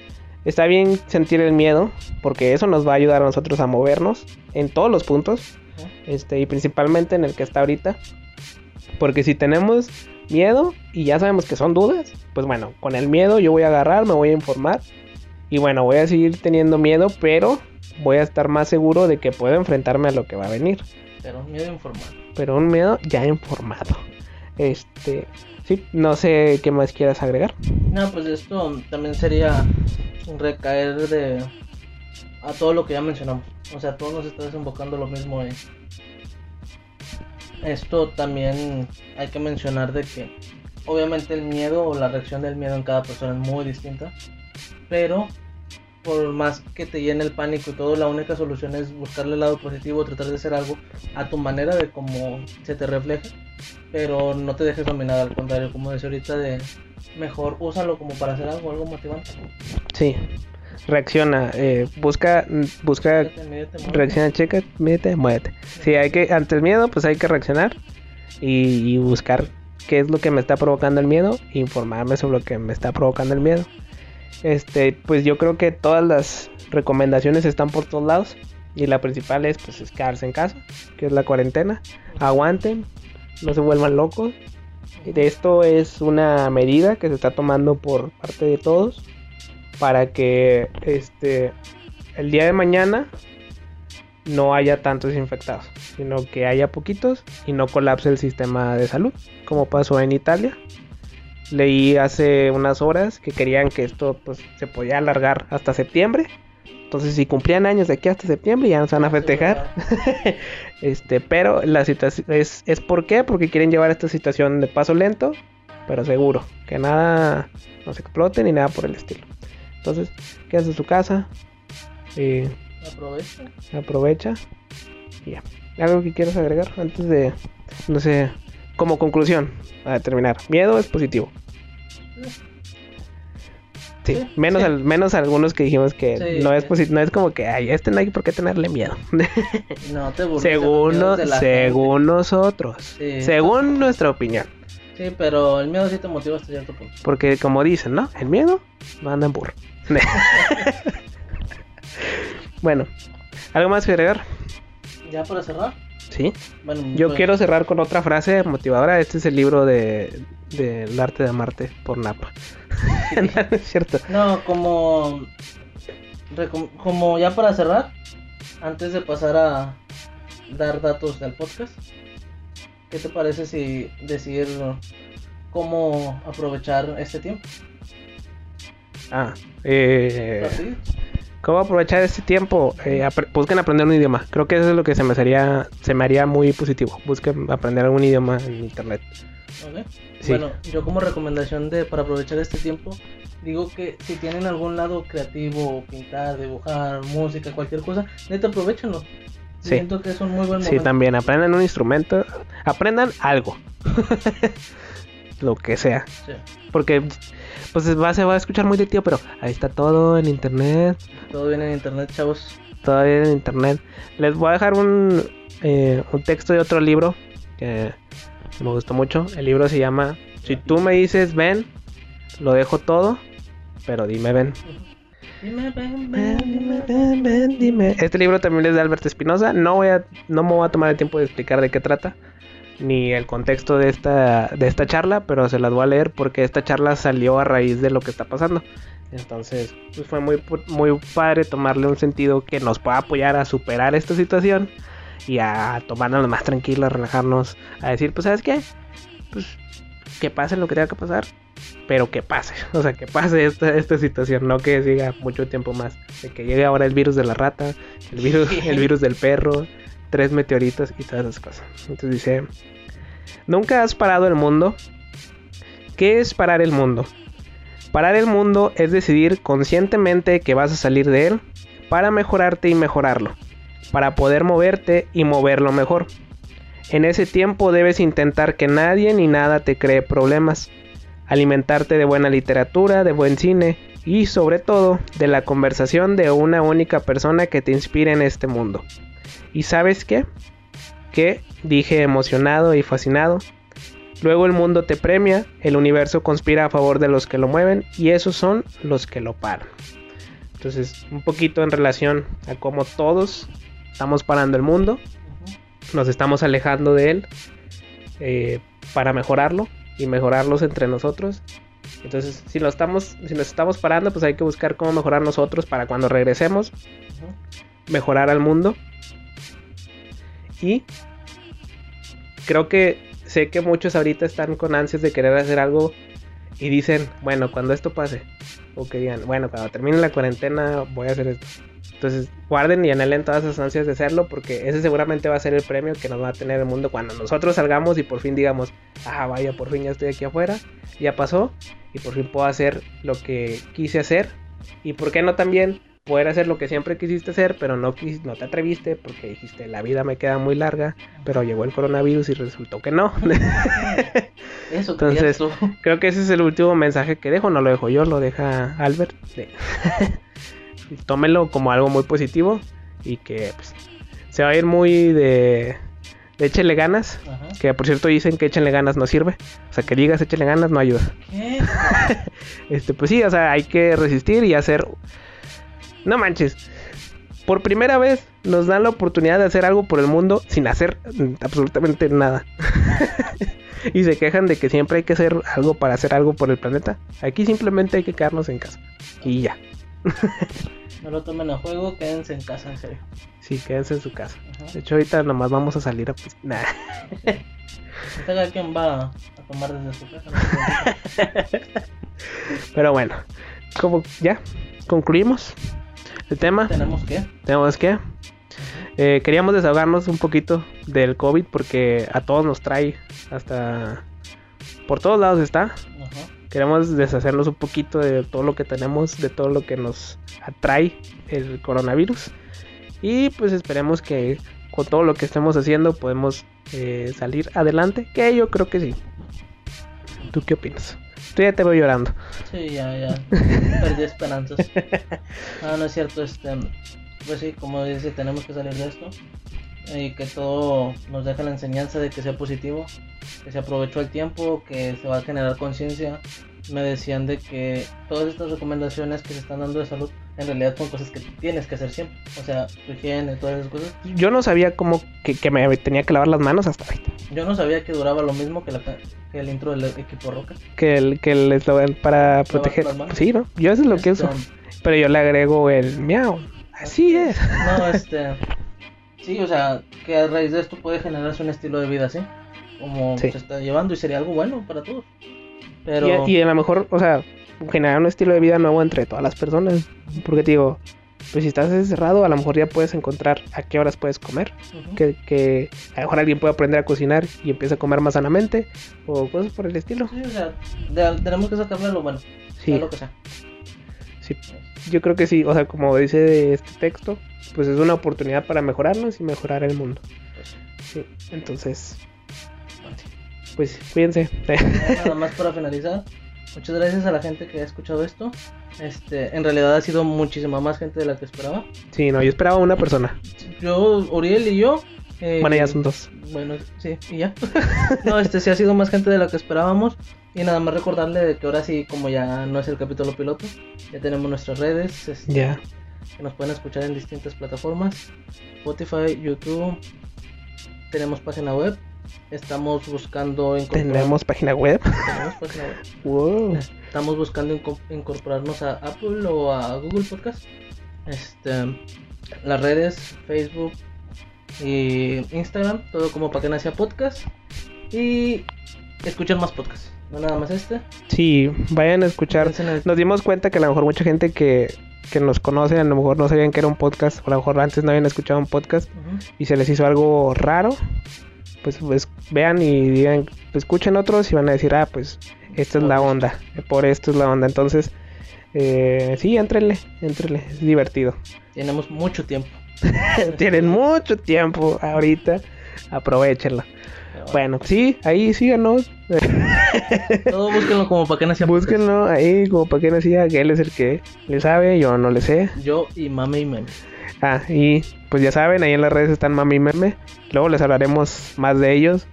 S3: está bien sentir el miedo, porque eso nos va a ayudar a nosotros a movernos en todos los puntos, este, y principalmente en el que está ahorita. Porque si tenemos miedo y ya sabemos que son dudas, pues bueno, con el miedo yo voy a agarrar, me voy a informar. Y bueno, voy a seguir teniendo miedo, pero voy a estar más seguro de que puedo enfrentarme a lo que va a venir.
S4: Pero miedo informal.
S3: Pero un miedo ya informado. Este, sí, no sé qué más quieras agregar.
S4: No, pues esto también sería recaer de a todo lo que ya mencionamos. O sea, todos nos está desembocando lo mismo en esto también hay que mencionar de que obviamente el miedo o la reacción del miedo en cada persona es muy distinta, pero por más que te llene el pánico y todo, la única solución es buscarle el lado positivo, tratar de hacer algo a tu manera de cómo se te refleja, pero no te dejes dominar, al contrario, como decía ahorita, de mejor úsalo como para hacer algo, algo motivante.
S3: Sí, reacciona, eh, busca, busca,
S4: mídete,
S3: reacciona, checa, mídete, muévete. Sí, hay que, ante el miedo, pues hay que reaccionar y, y buscar qué es lo que me está provocando el miedo, e informarme sobre lo que me está provocando el miedo. Este, pues yo creo que todas las recomendaciones están por todos lados y la principal es pues es quedarse en casa, que es la cuarentena. Aguanten, no se vuelvan locos. De Esto es una medida que se está tomando por parte de todos para que este el día de mañana no haya tantos infectados, sino que haya poquitos y no colapse el sistema de salud, como pasó en Italia. Leí hace unas horas que querían que esto pues, se podía alargar hasta septiembre. Entonces, si cumplían años de aquí hasta septiembre, ya nos van a festejar. este, pero la situación es, es por qué, porque quieren llevar esta situación de paso lento, pero seguro, que nada no se explote ni nada por el estilo. Entonces, quédate en su casa, eh,
S4: Aprovecha.
S3: aprovecha y ya. ¿Algo que quieras agregar antes de, no sé, como conclusión, para terminar? Miedo es positivo. Sí, menos,
S4: sí.
S3: al- menos algunos que dijimos que
S4: Sí.
S3: no es no es como que, ay, este no hay por qué tenerle miedo.
S4: No te burles.
S3: según, no-
S4: de la
S3: según nosotros,
S4: Sí.
S3: según nuestra opinión.
S4: Sí, pero el miedo sí te motiva hasta cierto punto.
S3: Porque como dicen, ¿no? El miedo no anda en burro. bueno, ¿algo más que agregar?
S4: Ya para cerrar.
S3: Sí.
S4: Bueno,
S3: Yo
S4: pues,
S3: quiero cerrar con otra frase motivadora. Este es el libro de del arte de amarte por Napa. no, no es cierto.
S4: No, como. Como ya para cerrar, antes de pasar a dar datos del podcast, ¿qué te parece si decir cómo aprovechar este tiempo?
S3: Ah, eh. ¿Cómo aprovechar este tiempo? Eh, busquen aprender un idioma. Creo que eso es lo que se me haría, se me haría muy positivo. Busquen aprender algún idioma en internet. Sí.
S4: Bueno, yo como recomendación de para aprovechar este tiempo, digo que si tienen algún lado creativo, pintar, dibujar, música, cualquier cosa, neta aprovechenlo.
S3: Sí.
S4: Siento que es un muy buen
S3: Sí,
S4: momento.
S3: también aprendan un instrumento, aprendan algo. lo que sea.
S4: Sí.
S3: Porque pues va, se va a escuchar muy de tío, pero ahí está todo en internet.
S4: Todo viene en internet, chavos.
S3: todavía en internet. Les voy a dejar un, eh, un texto de otro libro que me gustó mucho. El libro se llama Si tú me dices ven, lo dejo todo, pero dime ven.
S4: Dime, ven,
S3: Ven, dime,
S4: dime.
S3: ven, ven, dime. Este libro también es de Alberto Espinosa. No voy a, no me voy a tomar el tiempo de explicar de qué trata ni el contexto de esta de esta charla, pero se las voy a leer porque esta charla salió a raíz de lo que está pasando. Entonces, pues fue muy muy padre tomarle un sentido que nos pueda apoyar a superar esta situación y a tomarnos más tranquilos, a relajarnos, a decir, pues sabes qué, pues que pase lo que tenga que pasar, pero que pase, o sea, que pase esta, esta situación, no que siga mucho tiempo más, de que llegue ahora el virus de la rata, el virus, el virus del perro, tres meteoritos y todas esas cosas. Entonces dice, nunca has parado el mundo. ¿Qué es parar el mundo? Parar el mundo es decidir conscientemente que vas a salir de él para mejorarte y mejorarlo, para poder moverte y moverlo mejor. En ese tiempo debes intentar que nadie ni nada te cree problemas, alimentarte de buena literatura, de buen cine y sobre todo de la conversación de una única persona que te inspire en este mundo. ¿Y sabes qué? Que dije emocionado y fascinado. Luego el mundo te premia, el universo conspira a favor de los que lo mueven y esos son los que lo paran. Entonces, un poquito en relación a cómo todos estamos parando el mundo, nos estamos alejando de él eh, para mejorarlo y mejorarlos entre nosotros. Entonces, si, lo estamos, si nos estamos parando, pues hay que buscar cómo mejorar nosotros para cuando regresemos, mejorar al mundo. Y creo que sé que muchos ahorita están con ansias de querer hacer algo y dicen, bueno, cuando esto pase, o que digan, bueno, cuando termine la cuarentena voy a hacer esto. Entonces, guarden y anhelen todas esas ansias de hacerlo porque ese seguramente va a ser el premio que nos va a tener el mundo cuando nosotros salgamos y por fin digamos, ah, vaya, por fin ya estoy aquí afuera, ya pasó y por fin puedo hacer lo que quise hacer y por qué no también poder hacer lo que siempre quisiste hacer, pero no, no te atreviste porque dijiste, la vida me queda muy larga, pero llegó el coronavirus y resultó que no.
S4: Eso
S3: Entonces-
S4: tú.
S3: Creo que ese es el último mensaje que dejo, no lo dejo yo, lo deja Albert. de- Tómelo como algo muy positivo y que pues, se va a ir muy de, de échenle ganas.
S4: Ajá.
S3: Que por cierto dicen que échenle ganas no sirve. O sea, que digas échenle ganas no ayuda.
S4: ¿Qué?
S3: Este, pues sí, o sea, hay que resistir y hacer. No manches. Por primera vez nos dan la oportunidad de hacer algo por el mundo sin hacer absolutamente nada. y se quejan de que siempre hay que hacer algo para hacer algo por el planeta. Aquí simplemente hay que quedarnos en casa. Y ya.
S4: No lo tomen a juego, quédense en casa, en serio.
S3: Sí, quédense en su casa.
S4: Ajá.
S3: De hecho, ahorita nomás vamos a salir a... Pues.
S4: Ahorita cada quien va a tomar desde su casa.
S3: Pero bueno, como ya concluimos el tema,
S4: Tenemos que.
S3: tenemos que... eh, queríamos desahogarnos un poquito del COVID porque a todos nos trae hasta... Por todos lados está. Queremos deshacernos un poquito de todo lo que tenemos, de todo lo que nos atrae el coronavirus. Y pues esperemos que con todo lo que estemos haciendo podemos eh, salir adelante. Que yo creo que sí. ¿Tú qué opinas? Tú ya te veo llorando.
S4: Sí, ya, ya. Perdí esperanzas. No, no es cierto. Este, pues sí, como dice, tenemos que salir de esto. Y que todo nos deja la enseñanza de que sea positivo. Que se aprovechó el tiempo, que se va a generar conciencia. Me decían de que todas estas recomendaciones que se están dando de salud en realidad son cosas que tienes que hacer siempre. O sea, tu higiene, todas esas cosas.
S3: Yo no sabía cómo que, que me tenía que lavar las manos hasta ahorita.
S4: Yo no sabía que duraba lo mismo que, la, que el intro del equipo Roca.
S3: Que el, que el eslogan para proteger. Sí, ¿no? Yo eso es lo que
S4: Este,
S3: uso. Pero yo le agrego el miau. Así es.
S4: No, este. Sí, o sea, que a raíz de esto puede generarse un estilo de vida así. Como
S3: Sí.
S4: se está llevando y sería algo bueno para todos. Pero.
S3: Y, y a lo mejor, o sea, generar un estilo de vida nuevo entre todas las personas. Porque te digo, pues si estás encerrado, a lo mejor ya puedes encontrar a qué horas puedes comer. Que, que a lo mejor alguien puede aprender a cocinar y empieza a comer más sanamente. O cosas por el estilo.
S4: Sí, o sea, de- tenemos que sacarle lo bueno.
S3: Sí,
S4: lo que sea.
S3: sí. Yo creo que sí. O sea, como dice este texto, pues es una oportunidad para mejorarnos y mejorar el mundo.
S4: Pues,
S3: Sí. Entonces, pues cuídense.
S4: nada más para finalizar. Muchas gracias a la gente que ha escuchado esto. Este, en realidad ha sido muchísima más gente de la que esperaba.
S3: sí, no, yo esperaba una persona.
S4: Yo, Uriel y yo. eh,
S3: Bueno, ya son dos.
S4: Bueno, sí, y ya. no, este sí ha sido más gente de la que esperábamos. Y nada más recordarle de que ahora sí, como ya no es el capítulo piloto, ya tenemos nuestras redes. este,
S3: Ya.
S4: Que nos pueden escuchar en distintas plataformas: Spotify, YouTube. Tenemos página web. Estamos buscando incorporar-
S3: Tenemos página web.
S4: tenemos página web.
S3: Wow.
S4: Estamos buscando inco- incorporarnos a Apple o a Google Podcast. Este, las redes, Facebook y Instagram, todo como para que podcast. Y escuchen más podcasts, no nada más este.
S3: Sí, vayan a escuchar. Nos dimos cuenta que a lo mejor mucha gente que, que nos conoce, a lo mejor no sabían que era un podcast, o a lo mejor antes no habían escuchado un podcast y se les hizo algo raro. Pues, pues vean y digan, pues, escuchen otros y van a decir, ah, pues esta es la onda, por esto es la onda. Entonces, eh, sí, entrenle, entrenle, es divertido.
S4: Tenemos mucho tiempo.
S3: Tienen mucho tiempo ahorita, aprovechenlo. Bueno, sí, ahí síganos.
S4: Todo búsquenlo como para que.
S3: Búsquenlo ahí como para que siga que él es el que le sabe, yo no le sé.
S4: Yo y mame y meme.
S3: Ah, y pues ya saben, ahí en las redes están Mami y Meme. Luego les hablaremos más de ellos.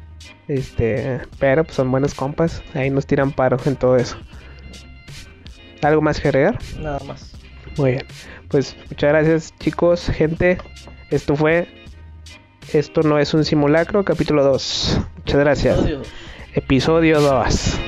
S3: Este, pero pues son buenos compas. Ahí nos tiran paro en todo eso. ¿Algo más que agregar?
S4: Nada más.
S3: Muy bien. Pues muchas gracias chicos, gente. Esto fue... Esto no es un simulacro, capítulo 2. Muchas gracias. Episodio 2.